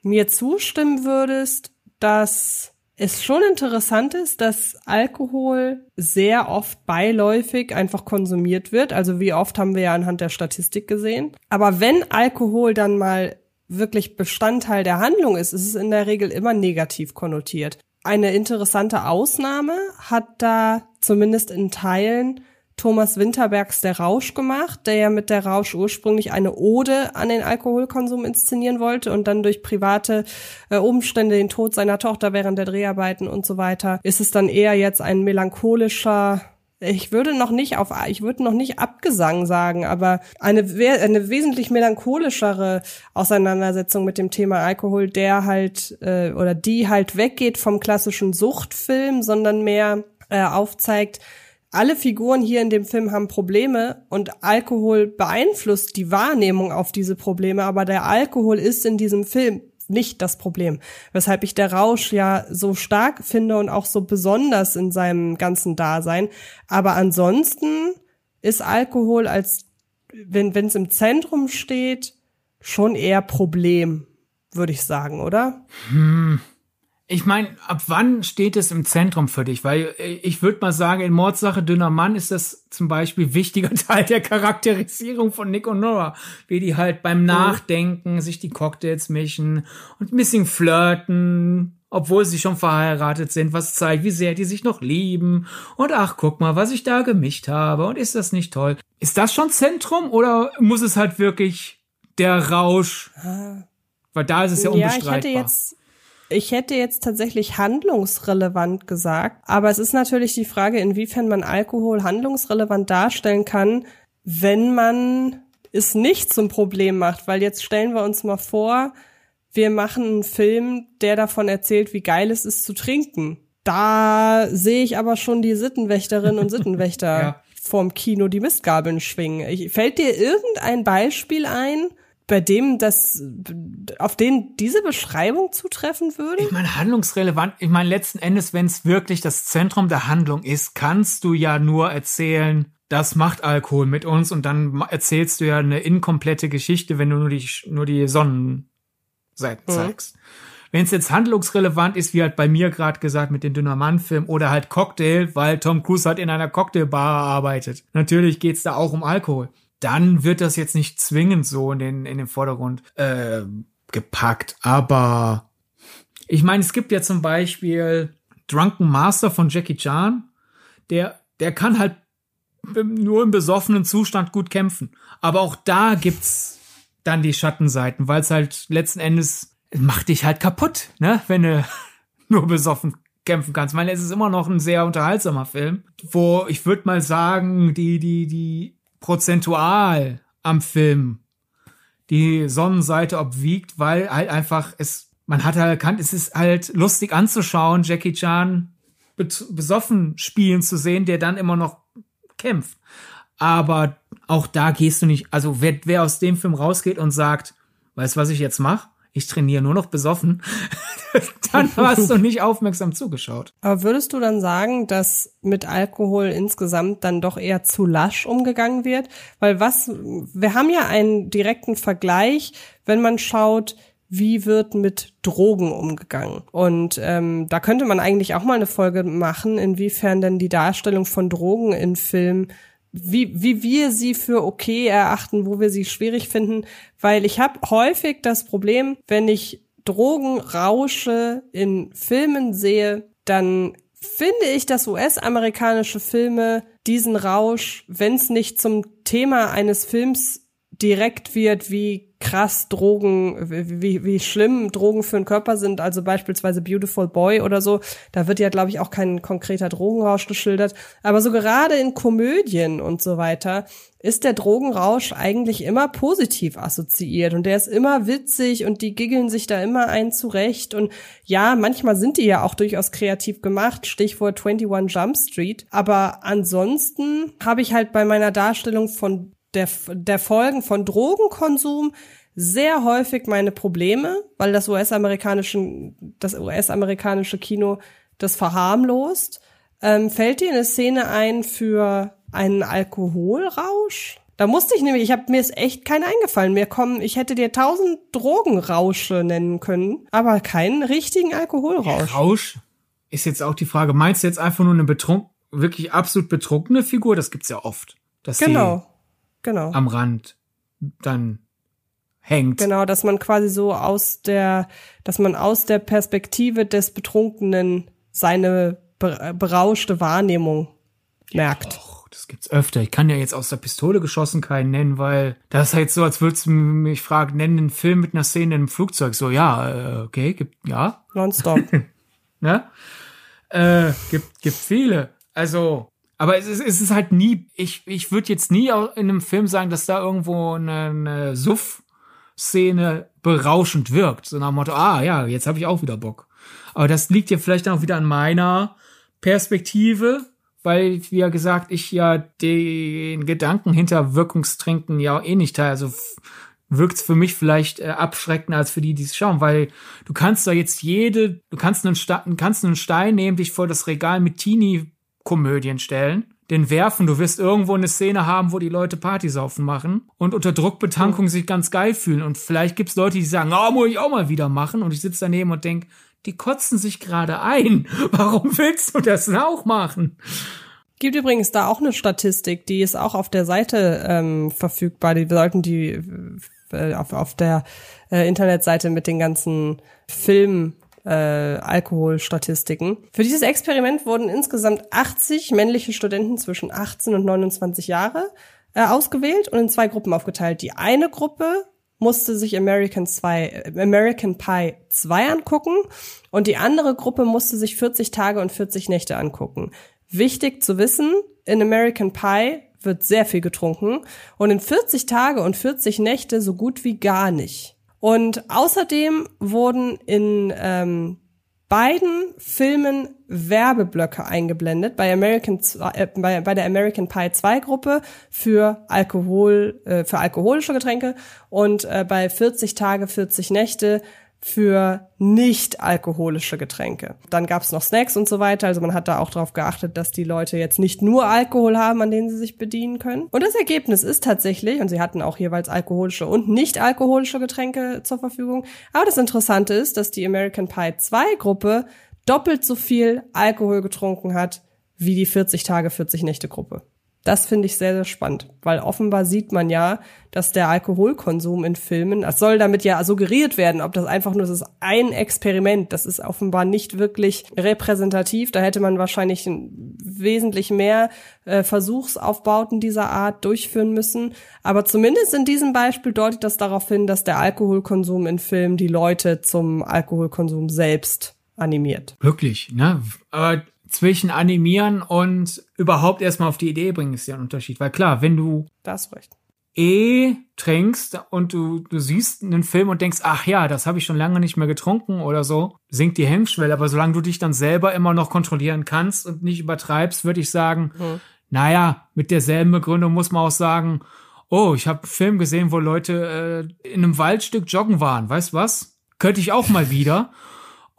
mir zustimmen würdest, dass es schon interessant ist, dass Alkohol sehr oft beiläufig einfach konsumiert wird. Also wie oft haben wir ja anhand der Statistik gesehen. Aber wenn Alkohol dann mal wirklich Bestandteil der Handlung ist, ist es in der Regel immer negativ konnotiert. Eine interessante Ausnahme hat da zumindest in Teilen Thomas Winterbergs Der Rausch gemacht, der ja mit Der Rausch ursprünglich eine Ode an den Alkoholkonsum inszenieren wollte und dann durch private äh, Umstände, den Tod seiner Tochter während der Dreharbeiten und so weiter, ist es dann eher jetzt ein melancholischer ich würde noch nicht auf, ich würde noch nicht Abgesang sagen, aber eine, eine wesentlich melancholischere Auseinandersetzung mit dem Thema Alkohol, der halt äh, oder die halt weggeht vom klassischen Suchtfilm, sondern mehr äh, aufzeigt, alle Figuren hier in dem Film haben Probleme und Alkohol beeinflusst die Wahrnehmung auf diese Probleme, aber der Alkohol ist in diesem Film nicht das Problem. Weshalb ich der Rausch ja so stark finde und auch so besonders in seinem ganzen Dasein. Aber ansonsten ist Alkohol als, wenn es im Zentrum steht, schon eher Problem, würde ich sagen, oder? Hm. Ich meine, ab wann steht es im Zentrum für dich? Weil äh, ich würde mal sagen, in Mordsache dünner Mann ist das zum Beispiel wichtiger Teil der Charakterisierung von Nick und Nora. Wie die halt beim Nachdenken sich die Cocktails mischen und ein bisschen flirten, obwohl sie schon verheiratet sind, was zeigt, wie sehr die sich noch lieben. Und ach, guck mal, was ich da gemischt habe. Und ist das nicht toll? Ist das schon Zentrum oder muss es halt wirklich der Rausch? Ah. Weil da ist es ja unbestreitbar. Ja, ich hätte jetzt ich hätte jetzt tatsächlich handlungsrelevant gesagt, aber es ist natürlich die Frage, inwiefern man Alkohol handlungsrelevant darstellen kann, wenn man es nicht zum Problem macht, weil jetzt stellen wir uns mal vor, wir machen einen Film, der davon erzählt, wie geil es ist zu trinken. Da sehe ich aber schon die Sittenwächterinnen und Sittenwächter ja. vorm Kino die Mistgabeln schwingen. Ich, fällt dir irgendein Beispiel ein, bei dem das, auf den diese Beschreibung zutreffen würde? Ich meine, handlungsrelevant, ich meine, letzten Endes, wenn es wirklich das Zentrum der Handlung ist, kannst du ja nur erzählen, das macht Alkohol mit uns und dann erzählst du ja eine inkomplette Geschichte, wenn du nur die, nur die Sonnenseiten mhm. zeigst. Wenn es jetzt handlungsrelevant ist, wie halt bei mir gerade gesagt mit dem Dünner Mann-Film oder halt Cocktail, weil Tom Cruise halt in einer Cocktailbar arbeitet. Natürlich geht's da auch um Alkohol dann wird das jetzt nicht zwingend so in den, in den Vordergrund äh, gepackt. Aber ich meine, es gibt ja zum Beispiel Drunken Master von Jackie Chan, der, der kann halt nur im besoffenen Zustand gut kämpfen. Aber auch da gibt's dann die Schattenseiten, weil es halt letzten Endes macht dich halt kaputt, ne, wenn du nur besoffen kämpfen kannst. Ich meine, es ist immer noch ein sehr unterhaltsamer Film, wo ich würde mal sagen, die die die prozentual am Film die Sonnenseite obwiegt, weil halt einfach es, man hat halt erkannt, es ist halt lustig anzuschauen, Jackie Chan besoffen spielen zu sehen, der dann immer noch kämpft. Aber auch da gehst du nicht, also wer, wer aus dem Film rausgeht und sagt, weißt was ich jetzt mache? Ich trainiere nur noch besoffen, dann hast du nicht aufmerksam zugeschaut. Aber würdest du dann sagen, dass mit Alkohol insgesamt dann doch eher zu lasch umgegangen wird? Weil was, wir haben ja einen direkten Vergleich, wenn man schaut, wie wird mit Drogen umgegangen. Und ähm, da könnte man eigentlich auch mal eine Folge machen, inwiefern denn die Darstellung von Drogen in Filmen wie, wie wir sie für okay erachten, wo wir sie schwierig finden, weil ich habe häufig das Problem, wenn ich Drogenrausche in Filmen sehe, dann finde ich, dass US-amerikanische Filme diesen Rausch, wenn es nicht zum Thema eines Films direkt wird, wie krass Drogen, wie, wie schlimm Drogen für den Körper sind, also beispielsweise Beautiful Boy oder so, da wird ja, glaube ich, auch kein konkreter Drogenrausch geschildert. Aber so gerade in Komödien und so weiter ist der Drogenrausch eigentlich immer positiv assoziiert. Und der ist immer witzig und die giggeln sich da immer ein zurecht. Und ja, manchmal sind die ja auch durchaus kreativ gemacht, Stichwort 21 Jump Street, aber ansonsten habe ich halt bei meiner Darstellung von der, der Folgen von Drogenkonsum sehr häufig meine Probleme, weil das US-amerikanische, das US-amerikanische Kino das verharmlost. Ähm, fällt dir eine Szene ein für einen Alkoholrausch? Da musste ich nämlich, ich habe mir ist echt kein eingefallen. Mir kommen, ich hätte dir tausend Drogenrausche nennen können, aber keinen richtigen Alkoholrausch. Rausch ist jetzt auch die Frage. Meinst du jetzt einfach nur eine betrunken, wirklich absolut betrunkene Figur? Das gibt's ja oft. Dass genau genau. am Rand dann hängt. Genau, dass man quasi so aus der, dass man aus der Perspektive des Betrunkenen seine berauschte Wahrnehmung merkt. Doch, das gibt's öfter. Ich kann ja jetzt aus der Pistole geschossen keinen nennen, weil das ist halt so, als würdest du mich fragen, nennen einen Film mit einer Szene im Flugzeug. So, ja, äh, okay, gibt, ja. Nonstop. ne? Äh, gibt, gibt viele. Also, aber es ist, es ist halt nie, ich, ich würde jetzt nie in einem Film sagen, dass da irgendwo eine, eine Suff-Szene berauschend wirkt. So nach dem Motto, ah ja, jetzt habe ich auch wieder Bock. Aber das liegt ja vielleicht auch wieder an meiner Perspektive, weil, wie ja gesagt, ich ja den Gedanken hinter Wirkungstrinken ja eh nicht teile. Also wirkt's für mich vielleicht äh, abschreckender als für die, die es schauen, weil du kannst da jetzt jede, du kannst einen, Sta kannst einen Stein nehmen, dich vor das Regal mit Teenie-Komödien stellen, den werfen, du wirst irgendwo eine Szene haben, wo die Leute Partysaufen machen und unter Druckbetankung sich ganz geil fühlen und vielleicht gibt's Leute, die sagen, oh, muss ich auch mal wieder machen und ich sitze daneben und denk, die kotzen sich gerade ein. Warum willst du das auch machen? Gibt übrigens da auch eine Statistik, die ist auch auf der Seite ähm, verfügbar. Die sollten die äh, auf, auf der äh, Internetseite mit den ganzen Film äh, Alkoholstatistiken. Für dieses Experiment wurden insgesamt 80 männliche Studenten zwischen 18 und 29 Jahre äh, ausgewählt und in zwei Gruppen aufgeteilt. Die eine Gruppe musste sich American, 2, American Pie 2 angucken und die andere Gruppe musste sich 40 Tage und 40 Nächte angucken. Wichtig zu wissen, in American Pie wird sehr viel getrunken und in 40 Tage und 40 Nächte so gut wie gar nicht. Und außerdem wurden in ähm, beiden Filmen Werbeblöcke eingeblendet bei American äh, bei, bei der American Pie 2 Gruppe für Alkohol äh, für alkoholische Getränke und äh, bei 40 Tage 40 Nächte für nicht alkoholische Getränke. Dann gab's noch Snacks und so weiter. Also man hat da auch darauf geachtet, dass die Leute jetzt nicht nur Alkohol haben, an denen sie sich bedienen können. Und das Ergebnis ist tatsächlich, und sie hatten auch jeweils alkoholische und nicht alkoholische Getränke zur Verfügung. Aber das Interessante ist, dass die American Pie 2 Gruppe doppelt so viel Alkohol getrunken hat wie die 40 Tage, 40 Nächte Gruppe. Das finde ich sehr, sehr spannend, weil offenbar sieht man ja, dass der Alkoholkonsum in Filmen, das soll damit ja suggeriert werden, ob das einfach nur das ist ein Experiment, das ist offenbar nicht wirklich repräsentativ. Da hätte man wahrscheinlich wesentlich mehr äh, Versuchsaufbauten dieser Art durchführen müssen. Aber zumindest in diesem Beispiel deutet das darauf hin, dass der Alkoholkonsum in Filmen die Leute zum Alkoholkonsum selbst animiert. Wirklich, ne? Aber zwischen animieren und überhaupt erstmal auf die Idee bringen ist ja ein Unterschied. Weil klar, wenn du das recht. eh trinkst und du, du siehst einen Film und denkst, ach ja, das habe ich schon lange nicht mehr getrunken oder so, sinkt die Hemmschwelle. Aber solange du dich dann selber immer noch kontrollieren kannst und nicht übertreibst, würde ich sagen, hm. naja, mit derselben Begründung muss man auch sagen, oh, ich habe einen Film gesehen, wo Leute äh, in einem Waldstück joggen waren. Weißt was? Könnte ich auch mal wieder.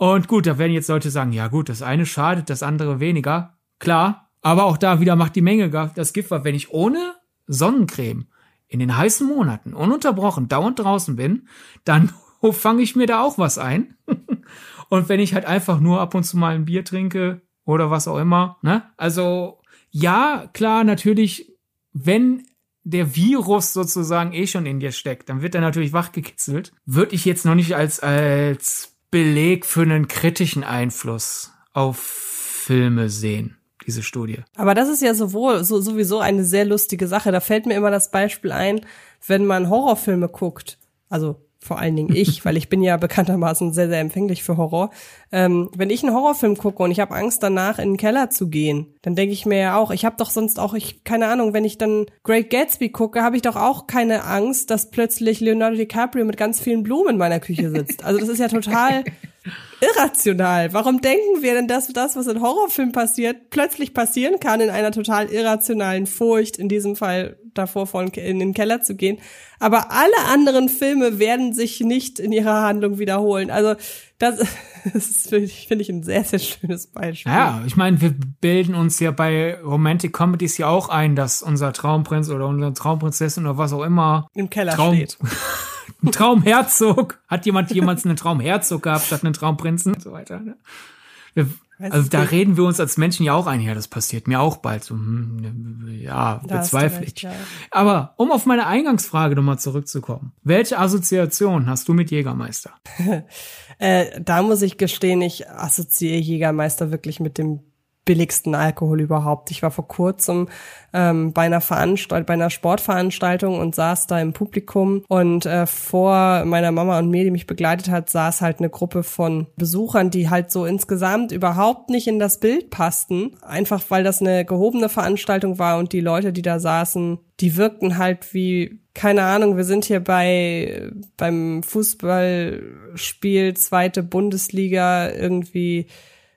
Und gut, da werden jetzt Leute sagen, ja gut, das eine schadet, das andere weniger. Klar, aber auch da wieder macht die Menge das Gift, weil wenn ich ohne Sonnencreme in den heißen Monaten ununterbrochen dauernd draußen bin, dann fange ich mir da auch was ein. und wenn ich halt einfach nur ab und zu mal ein Bier trinke oder was auch immer, ne? Also, ja, klar, natürlich, wenn der Virus sozusagen eh schon in dir steckt, dann wird er natürlich wachgekitzelt. Würde ich jetzt noch nicht als, als Beleg für einen kritischen Einfluss auf Filme sehen, diese Studie. Aber das ist ja sowohl so, sowieso eine sehr lustige Sache. Da fällt mir immer das Beispiel ein, wenn man Horrorfilme guckt. Also vor allen Dingen ich, weil ich bin ja bekanntermaßen sehr, sehr empfänglich für Horror. Ähm, wenn ich einen Horrorfilm gucke und ich habe Angst danach in den Keller zu gehen, dann denke ich mir ja auch, ich habe doch sonst auch, ich keine Ahnung, wenn ich dann Great Gatsby gucke, habe ich doch auch keine Angst, dass plötzlich Leonardo DiCaprio mit ganz vielen Blumen in meiner Küche sitzt. Also das ist ja total irrational. Warum denken wir denn, dass das, was in Horrorfilmen passiert, plötzlich passieren kann in einer total irrationalen Furcht, in diesem Fall davor in den Keller zu gehen. Aber alle anderen Filme werden sich nicht in ihrer Handlung wiederholen. Also das, das ist, finde ich, find ich, ein sehr, sehr schönes Beispiel. Ja, ich meine, wir bilden uns ja bei Romantic Comedies ja auch ein, dass unser Traumprinz oder unsere Traumprinzessin oder was auch immer im Keller Traum steht. ein Traumherzog. Hat jemand jemals einen Traumherzog gehabt statt einen Traumprinzen und so weiter. Ne? Wir, also da reden wir uns als Menschen ja auch ein, ja, das passiert mir auch bald. So, hm, ja, bezweifle ich. Ja. Aber um auf meine Eingangsfrage nochmal zurückzukommen. Welche Assoziation hast du mit Jägermeister? äh, da muss ich gestehen, ich assoziiere Jägermeister wirklich mit dem billigsten Alkohol überhaupt. Ich war vor kurzem ähm, bei einer Veranstalt bei einer Sportveranstaltung und saß da im Publikum und äh, vor meiner Mama und mir, die mich begleitet hat, saß halt eine Gruppe von Besuchern, die halt so insgesamt überhaupt nicht in das Bild passten, einfach weil das eine gehobene Veranstaltung war und die Leute, die da saßen, die wirkten halt wie keine Ahnung, wir sind hier bei beim Fußballspiel zweite Bundesliga irgendwie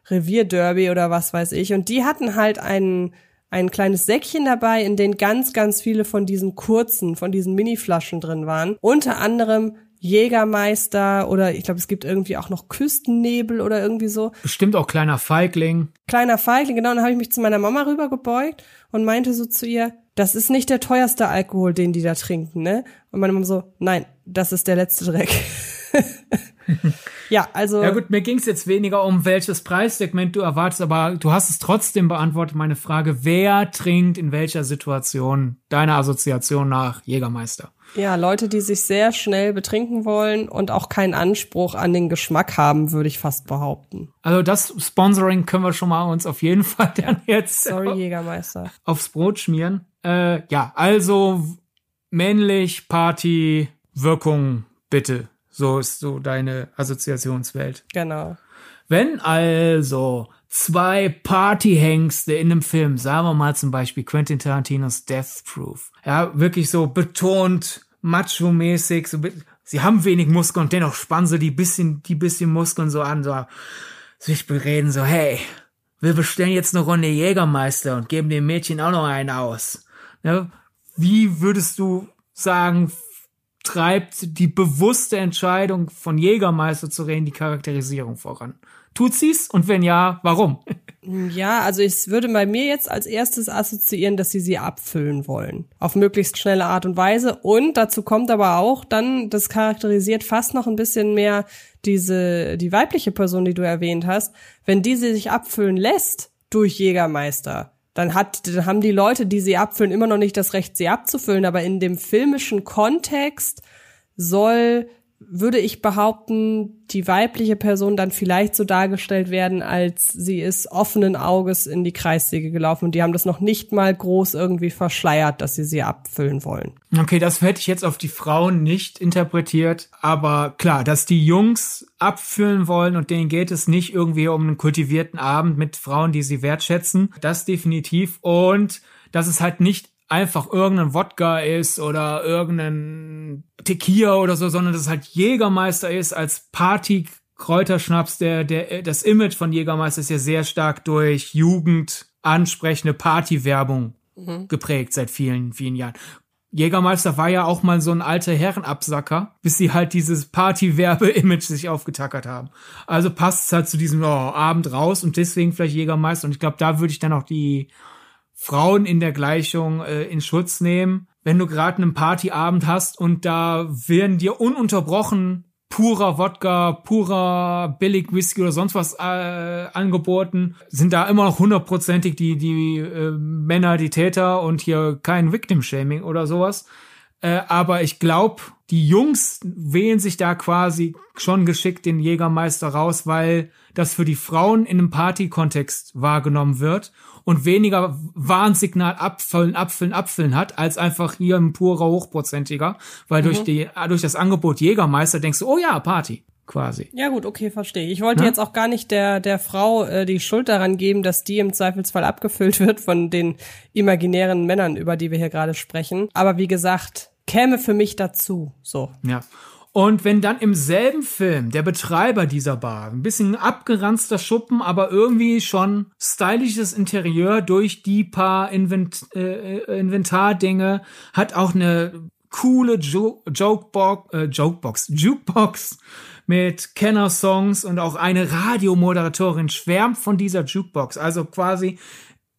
Revierderby oder was weiß ich. Und die hatten halt ein, ein kleines Säckchen dabei, in dem ganz, ganz viele von diesen kurzen, von diesen Mini-Flaschen drin waren. Unter anderem Jägermeister oder ich glaube, es gibt irgendwie auch noch Küstennebel oder irgendwie so. Bestimmt auch kleiner Feigling. Kleiner Feigling, genau. Und dann habe ich mich zu meiner Mama rübergebeugt und meinte so zu ihr, das ist nicht der teuerste Alkohol, den die da trinken, ne? Und meine Mama so, nein, das ist der letzte Dreck. ja, also. Ja gut, mir ging es jetzt weniger um welches Preissegment du erwartest, aber du hast es trotzdem beantwortet, meine Frage, wer trinkt in welcher Situation deine Assoziation nach Jägermeister? Ja, Leute, die sich sehr schnell betrinken wollen und auch keinen Anspruch an den Geschmack haben, würde ich fast behaupten. Also das Sponsoring können wir schon mal uns auf jeden Fall dann jetzt Sorry, Jägermeister. aufs Brot schmieren. Äh, ja, also männlich, Party, Wirkung, bitte. So ist so deine Assoziationswelt. Genau. Wenn also zwei Partyhengste in einem Film, sagen wir mal zum Beispiel Quentin Tarantinos Death Proof, ja, wirklich so betont, macho-mäßig, so, sie haben wenig Muskeln und dennoch spannen sie die bisschen, die bisschen Muskeln so an, so, sich bereden, so, hey, wir bestellen jetzt eine Runde Jägermeister und geben dem Mädchen auch noch einen aus. Ja, wie würdest du sagen, treibt die bewusste Entscheidung von Jägermeister zu reden die Charakterisierung voran. Tut sie's? Und wenn ja, warum? Ja, also ich würde bei mir jetzt als erstes assoziieren, dass sie sie abfüllen wollen. Auf möglichst schnelle Art und Weise. Und dazu kommt aber auch dann, das charakterisiert fast noch ein bisschen mehr diese, die weibliche Person, die du erwähnt hast. Wenn diese sich abfüllen lässt durch Jägermeister, dann hat, dann haben die Leute, die sie abfüllen, immer noch nicht das Recht, sie abzufüllen. Aber in dem filmischen Kontext soll, würde ich behaupten, die weibliche Person dann vielleicht so dargestellt werden, als sie ist offenen Auges in die Kreissäge gelaufen. Und die haben das noch nicht mal groß irgendwie verschleiert, dass sie sie abfüllen wollen. Okay, das hätte ich jetzt auf die Frauen nicht interpretiert, aber klar, dass die Jungs abfüllen wollen und denen geht es nicht irgendwie um einen kultivierten Abend mit Frauen, die sie wertschätzen, das definitiv. Und dass es halt nicht einfach irgendein Wodka ist oder irgendein Tequila oder so, sondern dass es halt Jägermeister ist als Party Kräuterschnaps, der, der, das Image von Jägermeister ist ja sehr stark durch Jugend ansprechende Partywerbung mhm. geprägt seit vielen, vielen Jahren. Jägermeister war ja auch mal so ein alter Herrenabsacker, bis sie halt dieses Partywerbe-Image sich aufgetackert haben. Also passt es halt zu diesem oh, Abend raus und deswegen vielleicht Jägermeister. Und ich glaube, da würde ich dann auch die Frauen in der Gleichung äh, in Schutz nehmen. Wenn du gerade einen Partyabend hast und da werden dir ununterbrochen purer Wodka, purer billig Whisky oder sonst was äh, angeboten, sind da immer noch hundertprozentig die die äh, Männer die Täter und hier kein Victim Shaming oder sowas. Äh, aber ich glaube, die Jungs wählen sich da quasi schon geschickt den Jägermeister raus, weil das für die Frauen in einem Party-Kontext wahrgenommen wird und weniger Warnsignal abfüllen, abfüllen, abfüllen hat, als einfach hier ein purer Hochprozentiger, weil mhm. durch die, durch das Angebot Jägermeister denkst du, oh ja, Party. Quasi. Ja gut, okay, verstehe. Ich wollte Na? jetzt auch gar nicht der der Frau äh, die Schuld daran geben, dass die im Zweifelsfall abgefüllt wird von den imaginären Männern, über die wir hier gerade sprechen. Aber wie gesagt, käme für mich dazu. So. Ja. Und wenn dann im selben Film der Betreiber dieser Bar, ein bisschen abgeranzter Schuppen, aber irgendwie schon stylisches Interieur durch die paar Invent äh, Inventardinge, hat auch eine coole jo Jokebox, äh, Jokebox, Jukebox mit Kenner-Songs und auch eine Radiomoderatorin schwärmt von dieser Jukebox. Also quasi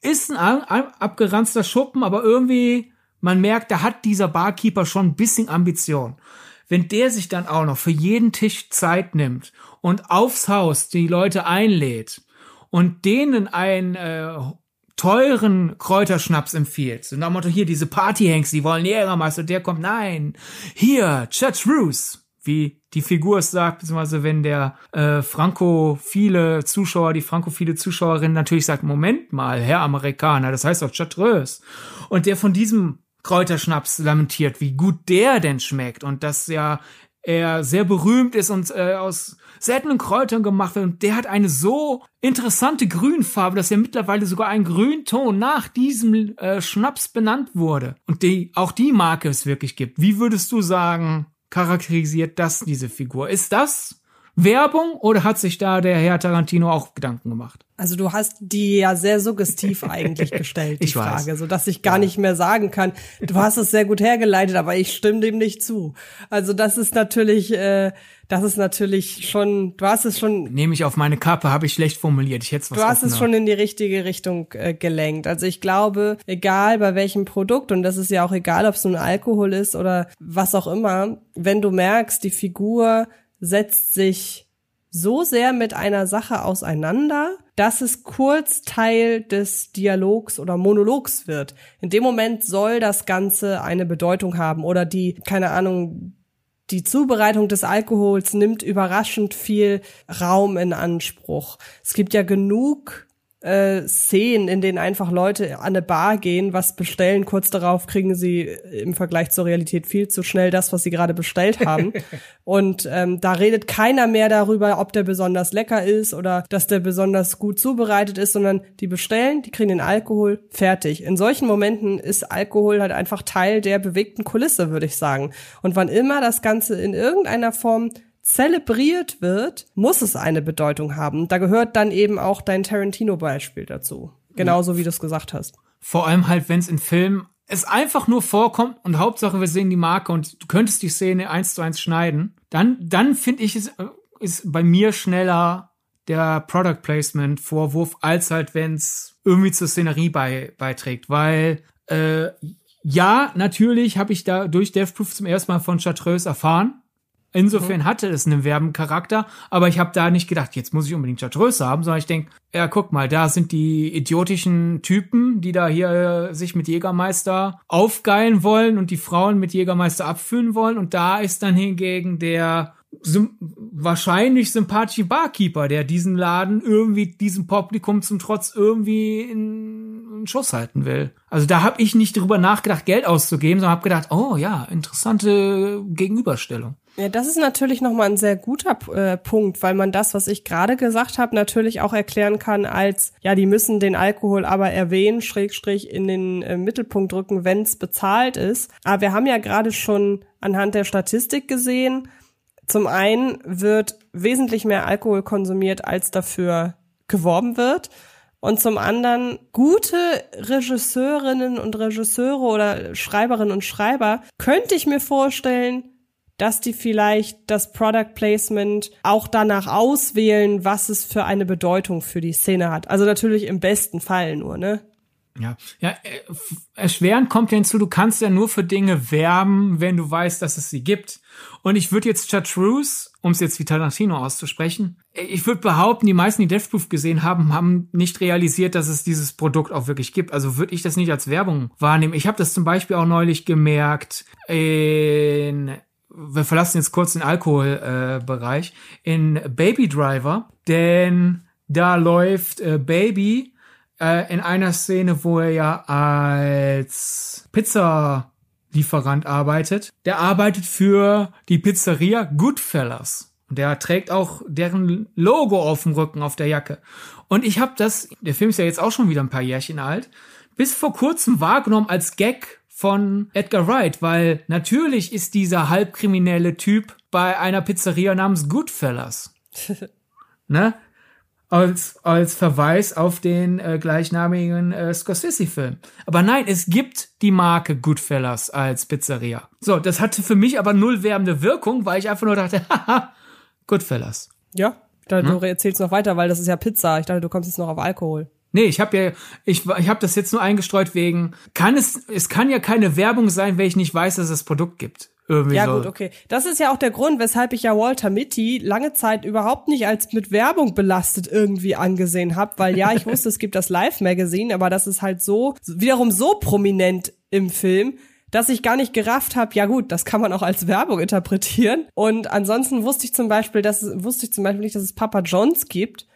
ist ein, ein abgeranzter Schuppen, aber irgendwie man merkt, da hat dieser Barkeeper schon ein bisschen Ambition wenn der sich dann auch noch für jeden Tisch Zeit nimmt und aufs Haus die Leute einlädt und denen einen äh, teuren Kräuterschnaps empfiehlt, so nach dem Motto, hier diese Partyhanks, die wollen Jägermeister, der kommt, nein, hier, Church Roos, wie die Figur es sagt, beziehungsweise wenn der äh, frankophile Zuschauer, die frankophile Zuschauerin natürlich sagt, Moment mal, Herr Amerikaner, das heißt doch Chartreuse. Und der von diesem Kräuterschnaps lamentiert, wie gut der denn schmeckt und dass ja er sehr berühmt ist und äh, aus seltenen Kräutern gemacht wird. Und der hat eine so interessante Grünfarbe, dass er mittlerweile sogar ein Grünton nach diesem äh, Schnaps benannt wurde. Und die, auch die Marke es wirklich gibt. Wie würdest du sagen, charakterisiert das diese Figur? Ist das Werbung oder hat sich da der Herr Tarantino auch Gedanken gemacht? Also du hast die ja sehr suggestiv eigentlich gestellt, die Frage, weiß. so dass ich gar ja. nicht mehr sagen kann. Du hast es sehr gut hergeleitet, aber ich stimme dem nicht zu. Also das ist natürlich, äh, das ist natürlich schon, du hast es schon. Nehme ich auf meine Kappe, habe ich schlecht formuliert. Ich hätte was Du hast es schon in die richtige Richtung äh, gelenkt. Also ich glaube, egal bei welchem Produkt und das ist ja auch egal, ob es nun Alkohol ist oder was auch immer, wenn du merkst, die Figur setzt sich so sehr mit einer Sache auseinander, dass es kurz Teil des Dialogs oder Monologs wird. In dem Moment soll das Ganze eine Bedeutung haben oder die, keine Ahnung, die Zubereitung des Alkohols nimmt überraschend viel Raum in Anspruch. Es gibt ja genug äh, Szenen, in denen einfach Leute an eine Bar gehen, was bestellen, kurz darauf kriegen sie im Vergleich zur Realität viel zu schnell das, was sie gerade bestellt haben. Und ähm, da redet keiner mehr darüber, ob der besonders lecker ist oder dass der besonders gut zubereitet ist, sondern die bestellen, die kriegen den Alkohol, fertig. In solchen Momenten ist Alkohol halt einfach Teil der bewegten Kulisse, würde ich sagen. Und wann immer das Ganze in irgendeiner Form zelebriert wird, muss es eine Bedeutung haben. Da gehört dann eben auch dein Tarantino-Beispiel dazu. Genauso wie du es gesagt hast. Vor allem halt, wenn es in Filmen es einfach nur vorkommt und Hauptsache wir sehen die Marke und du könntest die Szene eins zu eins schneiden, dann, dann finde ich es äh, ist bei mir schneller der Product Placement Vorwurf, als halt, wenn es irgendwie zur Szenerie bei, beiträgt. Weil äh, ja, natürlich habe ich da durch Death Proof zum ersten Mal von Chartreuse erfahren. Insofern mhm. hatte es einen Werbencharakter, aber ich habe da nicht gedacht, jetzt muss ich unbedingt Chartreuse haben, sondern ich denk, ja, guck mal, da sind die idiotischen Typen, die da hier äh, sich mit Jägermeister aufgeilen wollen und die Frauen mit Jägermeister abfüllen wollen und da ist dann hingegen der wahrscheinlich sympathische Barkeeper, der diesen Laden irgendwie diesem Publikum zum Trotz irgendwie in, in Schuss halten will. Also da habe ich nicht drüber nachgedacht, Geld auszugeben, sondern habe gedacht, oh ja, interessante Gegenüberstellung. Ja, das ist natürlich nochmal ein sehr guter äh, Punkt, weil man das, was ich gerade gesagt habe, natürlich auch erklären kann als, ja, die müssen den Alkohol aber erwähnen, Schrägstrich in den äh, Mittelpunkt drücken, wenn es bezahlt ist. Aber wir haben ja gerade schon anhand der Statistik gesehen, zum einen wird wesentlich mehr Alkohol konsumiert, als dafür geworben wird. Und zum anderen, gute Regisseurinnen und Regisseure oder Schreiberinnen und Schreiber könnte ich mir vorstellen, dass die vielleicht das Product Placement auch danach auswählen, was es für eine Bedeutung für die Szene hat. Also natürlich im besten Fall nur, ne? Ja, ja, äh, erschwerend kommt ja hinzu, du kannst ja nur für Dinge werben, wenn du weißt, dass es sie gibt. Und ich würde jetzt Chartreuse, um es jetzt wie Tarantino auszusprechen, ich würde behaupten, die meisten, die Death Proof gesehen haben, haben nicht realisiert, dass es dieses Produkt auch wirklich gibt. Also würde ich das nicht als Werbung wahrnehmen. Ich habe das zum Beispiel auch neulich gemerkt in wir verlassen jetzt kurz den Alkoholbereich, äh, in Baby Driver, denn da läuft äh, Baby äh, in einer Szene, wo er ja als Pizzalieferant arbeitet. Der arbeitet für die Pizzeria Goodfellas. Und der trägt auch deren Logo auf dem Rücken, auf der Jacke. Und ich habe das, der Film ist ja jetzt auch schon wieder ein paar Jährchen alt, bis vor kurzem wahrgenommen als Gag von Edgar Wright, weil natürlich ist dieser halbkriminelle Typ bei einer Pizzeria namens Goodfellas. ne? als, als Verweis auf den äh, gleichnamigen äh, Scorsese-Film. Aber nein, es gibt die Marke Goodfellas als Pizzeria. So, das hatte für mich aber null werbende Wirkung, weil ich einfach nur dachte, haha, Goodfellas. Ja, ich dachte, hm? du erzählst noch weiter, weil das ist ja Pizza. Ich dachte, du kommst jetzt noch auf Alkohol. Nee, ich habe ja, ich, ich habe das jetzt nur eingestreut wegen, kann es, es kann ja keine Werbung sein, wenn ich nicht weiß, dass es das Produkt gibt. Irgendwie ja so. gut, okay. Das ist ja auch der Grund, weshalb ich ja Walter Mitty lange Zeit überhaupt nicht als mit Werbung belastet irgendwie angesehen habe, weil ja, ich wusste, es gibt das Live-Magazine, aber das ist halt so, wiederum so prominent im Film, dass ich gar nicht gerafft habe, ja gut, das kann man auch als Werbung interpretieren. Und ansonsten wusste ich zum Beispiel, dass wusste ich zum Beispiel nicht, dass es Papa John's gibt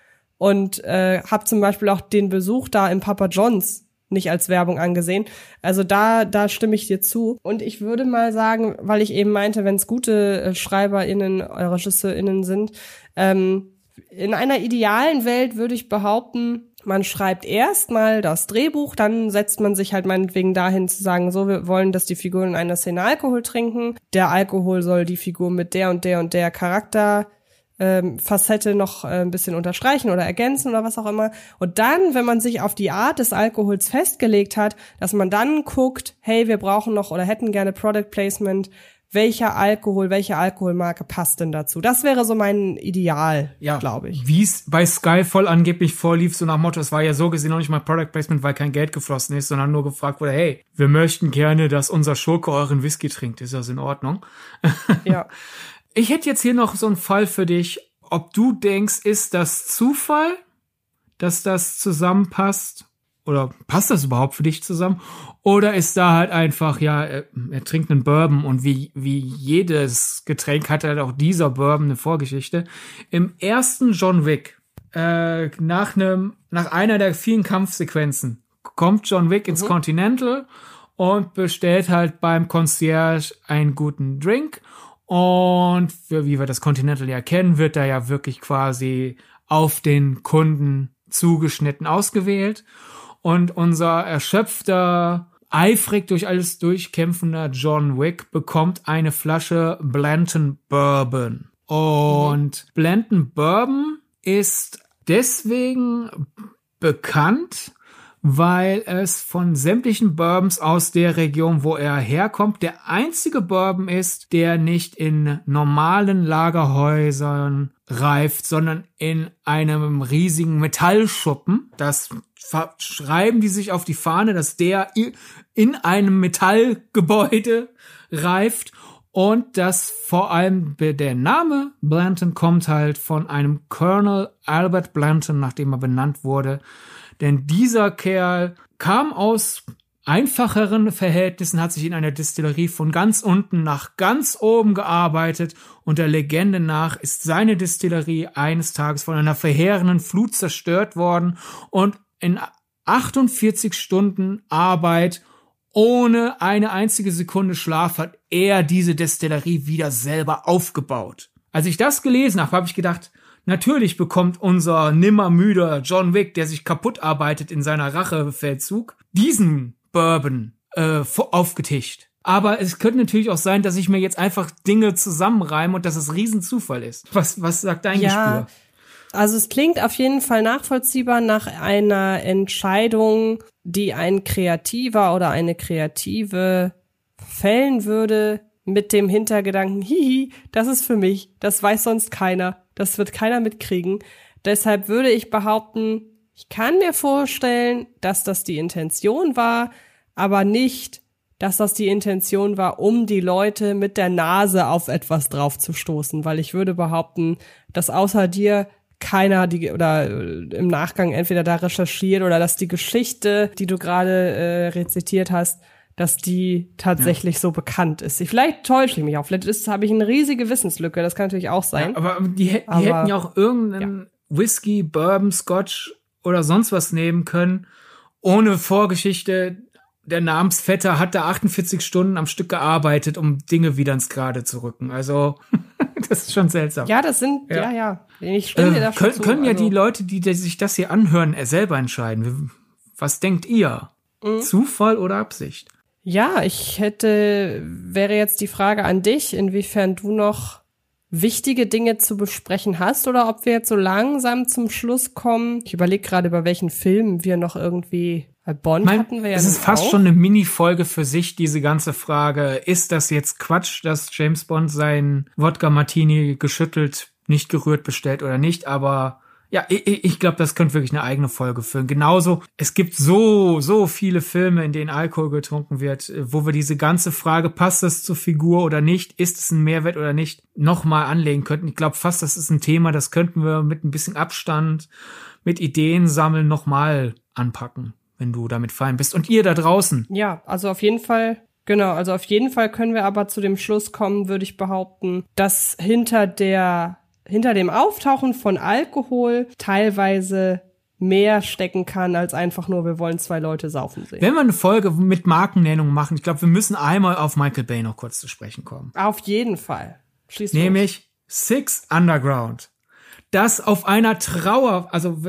und äh, habe zum Beispiel auch den Besuch da im Papa John's nicht als Werbung angesehen. Also da, da stimme ich dir zu. Und ich würde mal sagen, weil ich eben meinte, wenn es gute äh, SchreiberInnen, äh, RegisseurInnen sind, ähm, in einer idealen Welt würde ich behaupten, man schreibt erstmal das Drehbuch, dann setzt man sich halt meinetwegen dahin zu sagen, so, wir wollen, dass die Figuren in einer Szene Alkohol trinken. Der Alkohol soll die Figur mit der und der und der Charakter ähm, Facette noch äh, ein bisschen unterstreichen oder ergänzen oder was auch immer. Und dann, wenn man sich auf die Art des Alkohols festgelegt hat, dass man dann guckt, hey, wir brauchen noch oder hätten gerne Product Placement, welcher Alkohol, welche Alkoholmarke passt denn dazu? Das wäre so mein Ideal, ja, glaube ich. Wie es bei Sky voll angeblich vorlief, so nach Motto, es war ja so gesehen noch nicht mal Product Placement, weil kein Geld geflossen ist, sondern nur gefragt wurde, hey, wir möchten gerne, dass unser Schurke euren Whisky trinkt. Ist das in Ordnung? Ja. Ich hätte jetzt hier noch so einen Fall für dich, ob du denkst, ist das Zufall, dass das zusammenpasst? Oder passt das überhaupt für dich zusammen? Oder ist da halt einfach, ja, er, er trinkt einen Bourbon und wie, wie jedes Getränk hat halt auch dieser Bourbon eine Vorgeschichte. Im ersten John Wick, äh, nach einem, nach einer der vielen Kampfsequenzen, kommt John Wick ins mhm. Continental und bestellt halt beim Concierge einen guten Drink und wie wir das Continental ja kennen, wird da ja wirklich quasi auf den Kunden zugeschnitten ausgewählt. Und unser erschöpfter, eifrig durch alles durchkämpfender John Wick bekommt eine Flasche Blanton Bourbon. Und mhm. Blanton Bourbon ist deswegen bekannt, weil es von sämtlichen Bourbons aus der Region, wo er herkommt, der einzige Bourbon ist, der nicht in normalen Lagerhäusern reift, sondern in einem riesigen Metallschuppen. Das schreiben die sich auf die Fahne, dass der in einem Metallgebäude reift und dass vor allem der Name Blanton kommt halt von einem Colonel Albert Blanton, nachdem er benannt wurde, denn dieser Kerl kam aus einfacheren Verhältnissen, hat sich in einer Distillerie von ganz unten nach ganz oben gearbeitet und der Legende nach ist seine Distillerie eines Tages von einer verheerenden Flut zerstört worden und in 48 Stunden Arbeit ohne eine einzige Sekunde Schlaf hat er diese Destillerie wieder selber aufgebaut. Als ich das gelesen habe, habe ich gedacht, Natürlich bekommt unser nimmermüder John Wick, der sich kaputt arbeitet in seiner Rachefeldzug, diesen Bourbon äh, aufgetischt. Aber es könnte natürlich auch sein, dass ich mir jetzt einfach Dinge zusammenreime und dass es Riesenzufall ist. Was, was sagt dein ja, Gespür? Also es klingt auf jeden Fall nachvollziehbar nach einer Entscheidung, die ein Kreativer oder eine Kreative fällen würde mit dem Hintergedanken, hihi, das ist für mich, das weiß sonst keiner. Das wird keiner mitkriegen. Deshalb würde ich behaupten, ich kann mir vorstellen, dass das die Intention war, aber nicht, dass das die Intention war, um die Leute mit der Nase auf etwas draufzustoßen, weil ich würde behaupten, dass außer dir keiner die oder äh, im Nachgang entweder da recherchiert oder dass die Geschichte, die du gerade äh, rezitiert hast, dass die tatsächlich ja. so bekannt ist. Vielleicht täusche ich mich auch. Vielleicht habe ich eine riesige Wissenslücke. Das kann natürlich auch sein. Ja, aber die, die aber, hätten ja auch irgendeinen ja. Whisky, Bourbon, Scotch oder sonst was nehmen können, ohne Vorgeschichte. Der Namensvetter hat da 48 Stunden am Stück gearbeitet, um Dinge wieder ins Gerade zu rücken. Also, das ist schon seltsam. Ja, das sind, ja, ja. Ich stimme äh, können, zu. Können ja also. die Leute, die, die sich das hier anhören, selber entscheiden. Was denkt ihr? Mhm. Zufall oder Absicht? Ja, ich hätte, wäre jetzt die Frage an dich, inwiefern du noch wichtige Dinge zu besprechen hast oder ob wir jetzt so langsam zum Schluss kommen. Ich überlege gerade, über welchen Film wir noch irgendwie bei Bond mein, hatten wir ja. Es ist fast auch. schon eine Mini-Folge für sich, diese ganze Frage. Ist das jetzt Quatsch, dass James Bond seinen Wodka Martini geschüttelt, nicht gerührt bestellt oder nicht? Aber ja, ich, ich glaube, das könnte wirklich eine eigene Folge füllen. Genauso, es gibt so, so viele Filme, in denen Alkohol getrunken wird, wo wir diese ganze Frage, passt das zur Figur oder nicht, ist es ein Mehrwert oder nicht, nochmal anlegen könnten. Ich glaube fast, das ist ein Thema, das könnten wir mit ein bisschen Abstand, mit Ideen sammeln, nochmal anpacken, wenn du damit fein bist. Und ihr da draußen. Ja, also auf jeden Fall Genau, also auf jeden Fall können wir aber zu dem Schluss kommen, würde ich behaupten, dass hinter der hinter dem Auftauchen von Alkohol teilweise mehr stecken kann als einfach nur, wir wollen zwei Leute saufen sehen. Wenn wir eine Folge mit Markennennung machen, ich glaube, wir müssen einmal auf Michael Bay noch kurz zu sprechen kommen. Auf jeden Fall. Schließ Nämlich. Six Underground. Das auf einer Trauer, also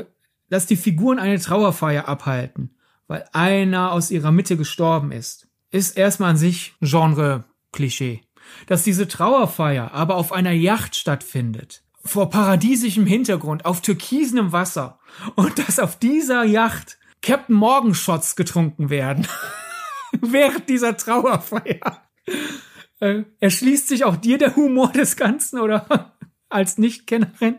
dass die Figuren eine Trauerfeier abhalten, weil einer aus ihrer Mitte gestorben ist, ist erstmal an sich Genre-Klischee. Dass diese Trauerfeier aber auf einer Yacht stattfindet, vor paradiesischem Hintergrund, auf türkisenem Wasser und dass auf dieser Yacht Captain Morgan Shots getrunken werden. Während dieser Trauerfeier. Äh, erschließt sich auch dir der Humor des Ganzen oder als Nichtkennerin?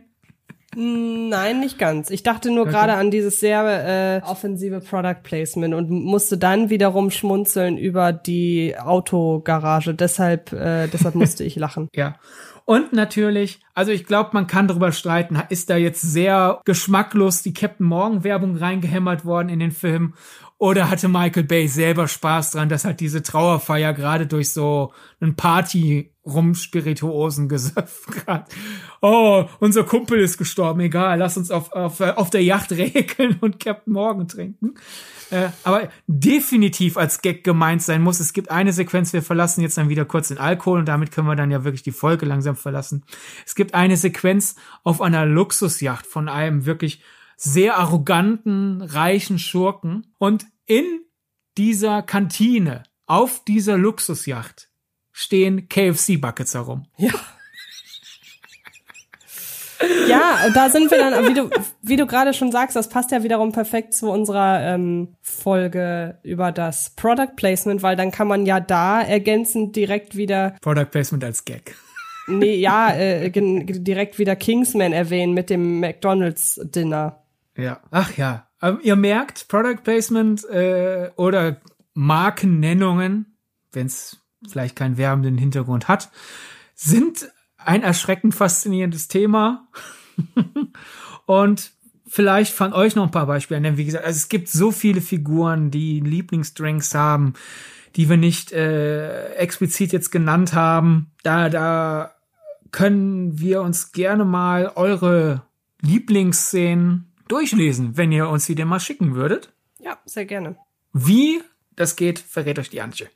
Nein, nicht ganz. Ich dachte nur okay. gerade an dieses sehr äh, offensive Product Placement und musste dann wiederum schmunzeln über die Autogarage. Deshalb, äh, deshalb musste ich lachen. Ja. Und natürlich, also ich glaube, man kann darüber streiten, ist da jetzt sehr geschmacklos die Captain Morgan Werbung reingehämmert worden in den Film? Oder hatte Michael Bay selber Spaß dran, dass halt diese Trauerfeier gerade durch so einen Party rumspirituosen gesöpft hat. Oh, unser Kumpel ist gestorben, egal, lass uns auf, auf, auf der Yacht regeln und Captain Morgan trinken. Äh, aber definitiv als Gag gemeint sein muss. Es gibt eine Sequenz, wir verlassen jetzt dann wieder kurz den Alkohol und damit können wir dann ja wirklich die Folge langsam verlassen. Es gibt eine Sequenz auf einer Luxusjacht von einem wirklich sehr arroganten, reichen Schurken. Und in dieser Kantine, auf dieser Luxusjacht, stehen KFC-Buckets herum. Ja. Ja, da sind wir dann, wie du, wie du gerade schon sagst, das passt ja wiederum perfekt zu unserer ähm, Folge über das Product Placement, weil dann kann man ja da ergänzend direkt wieder Product Placement als Gag. Nee, ja, äh, direkt wieder Kingsman erwähnen mit dem McDonald's Dinner. Ja. Ach ja. Aber ihr merkt, Product Placement äh, oder Markennennungen, wenn es vielleicht keinen werbenden Hintergrund hat, sind ein erschreckend faszinierendes Thema. Und vielleicht von euch noch ein paar Beispiele nennen. Wie gesagt, also es gibt so viele Figuren, die Lieblingsdrinks haben, die wir nicht äh, explizit jetzt genannt haben. Da, da können wir uns gerne mal eure Lieblingsszenen durchlesen, wenn ihr uns die denn mal schicken würdet. Ja, sehr gerne. Wie das geht, verrät euch die Antje.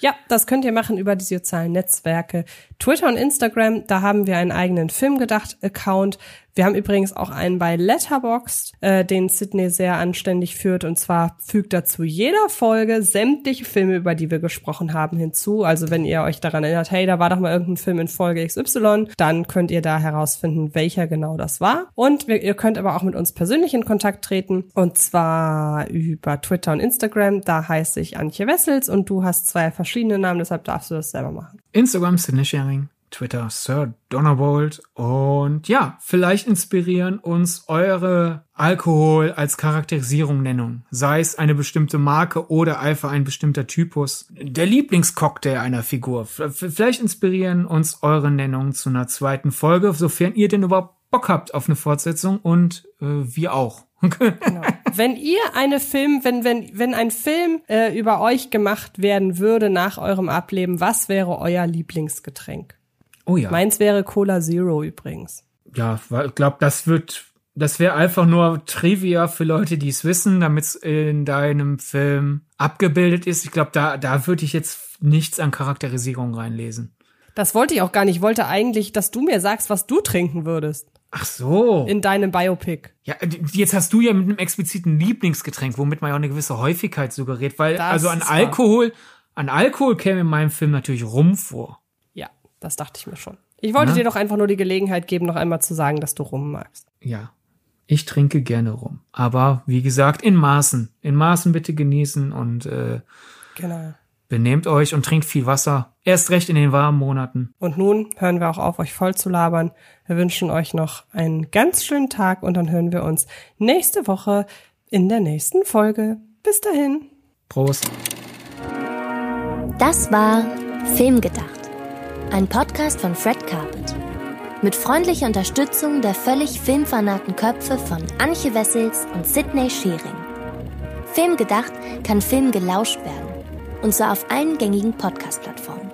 Ja, das könnt ihr machen über die sozialen Netzwerke. Twitter und Instagram, da haben wir einen eigenen Filmgedacht-Account. Wir haben übrigens auch einen bei Letterboxd, äh, den Sydney sehr anständig führt. Und zwar fügt dazu jeder Folge sämtliche Filme, über die wir gesprochen haben, hinzu. Also wenn ihr euch daran erinnert, hey, da war doch mal irgendein Film in Folge XY, dann könnt ihr da herausfinden, welcher genau das war. Und wir, ihr könnt aber auch mit uns persönlich in Kontakt treten. Und zwar über Twitter und Instagram. Da heiße ich Antje Wessels und du hast zwei verschiedene Namen, deshalb darfst du das selber machen. Instagram Sydney Sharing. Twitter Sir Donnerbolt. Und ja, vielleicht inspirieren uns eure Alkohol als Charakterisierung Nennung. Sei es eine bestimmte Marke oder einfach ein bestimmter Typus. Der Lieblingscocktail einer Figur. Vielleicht inspirieren uns eure Nennungen zu einer zweiten Folge, sofern ihr denn überhaupt Bock habt auf eine Fortsetzung und äh, wir auch. genau. Wenn ihr eine Film, wenn, wenn, wenn ein Film äh, über euch gemacht werden würde nach eurem Ableben, was wäre euer Lieblingsgetränk? Oh ja. Meins wäre Cola Zero übrigens. Ja, ich glaube, das wird, das wäre einfach nur Trivia für Leute, die es wissen, damit es in deinem Film abgebildet ist. Ich glaube, da, da würde ich jetzt nichts an Charakterisierung reinlesen. Das wollte ich auch gar nicht. Ich wollte eigentlich, dass du mir sagst, was du trinken würdest. Ach so. In deinem Biopic. Ja, jetzt hast du ja mit einem expliziten Lieblingsgetränk, womit man ja auch eine gewisse Häufigkeit suggeriert, weil das also an Alkohol, an Alkohol käme in meinem Film natürlich Rum vor. Das dachte ich mir schon. Ich wollte Na? dir doch einfach nur die Gelegenheit geben, noch einmal zu sagen, dass du rum magst. Ja. Ich trinke gerne rum. Aber wie gesagt, in Maßen. In Maßen bitte genießen und äh, genau. Benehmt euch und trinkt viel Wasser. Erst recht in den warmen Monaten. Und nun hören wir auch auf, euch voll zu labern. Wir wünschen euch noch einen ganz schönen Tag und dann hören wir uns nächste Woche in der nächsten Folge. Bis dahin. Prost. Das war Filmgedacht ein Podcast von Fred Carpet. Mit freundlicher Unterstützung der völlig filmfanaten Köpfe von Anche Wessels und Sidney Schering. Filmgedacht kann Film gelauscht werden. Und zwar auf allen gängigen Podcast-Plattformen.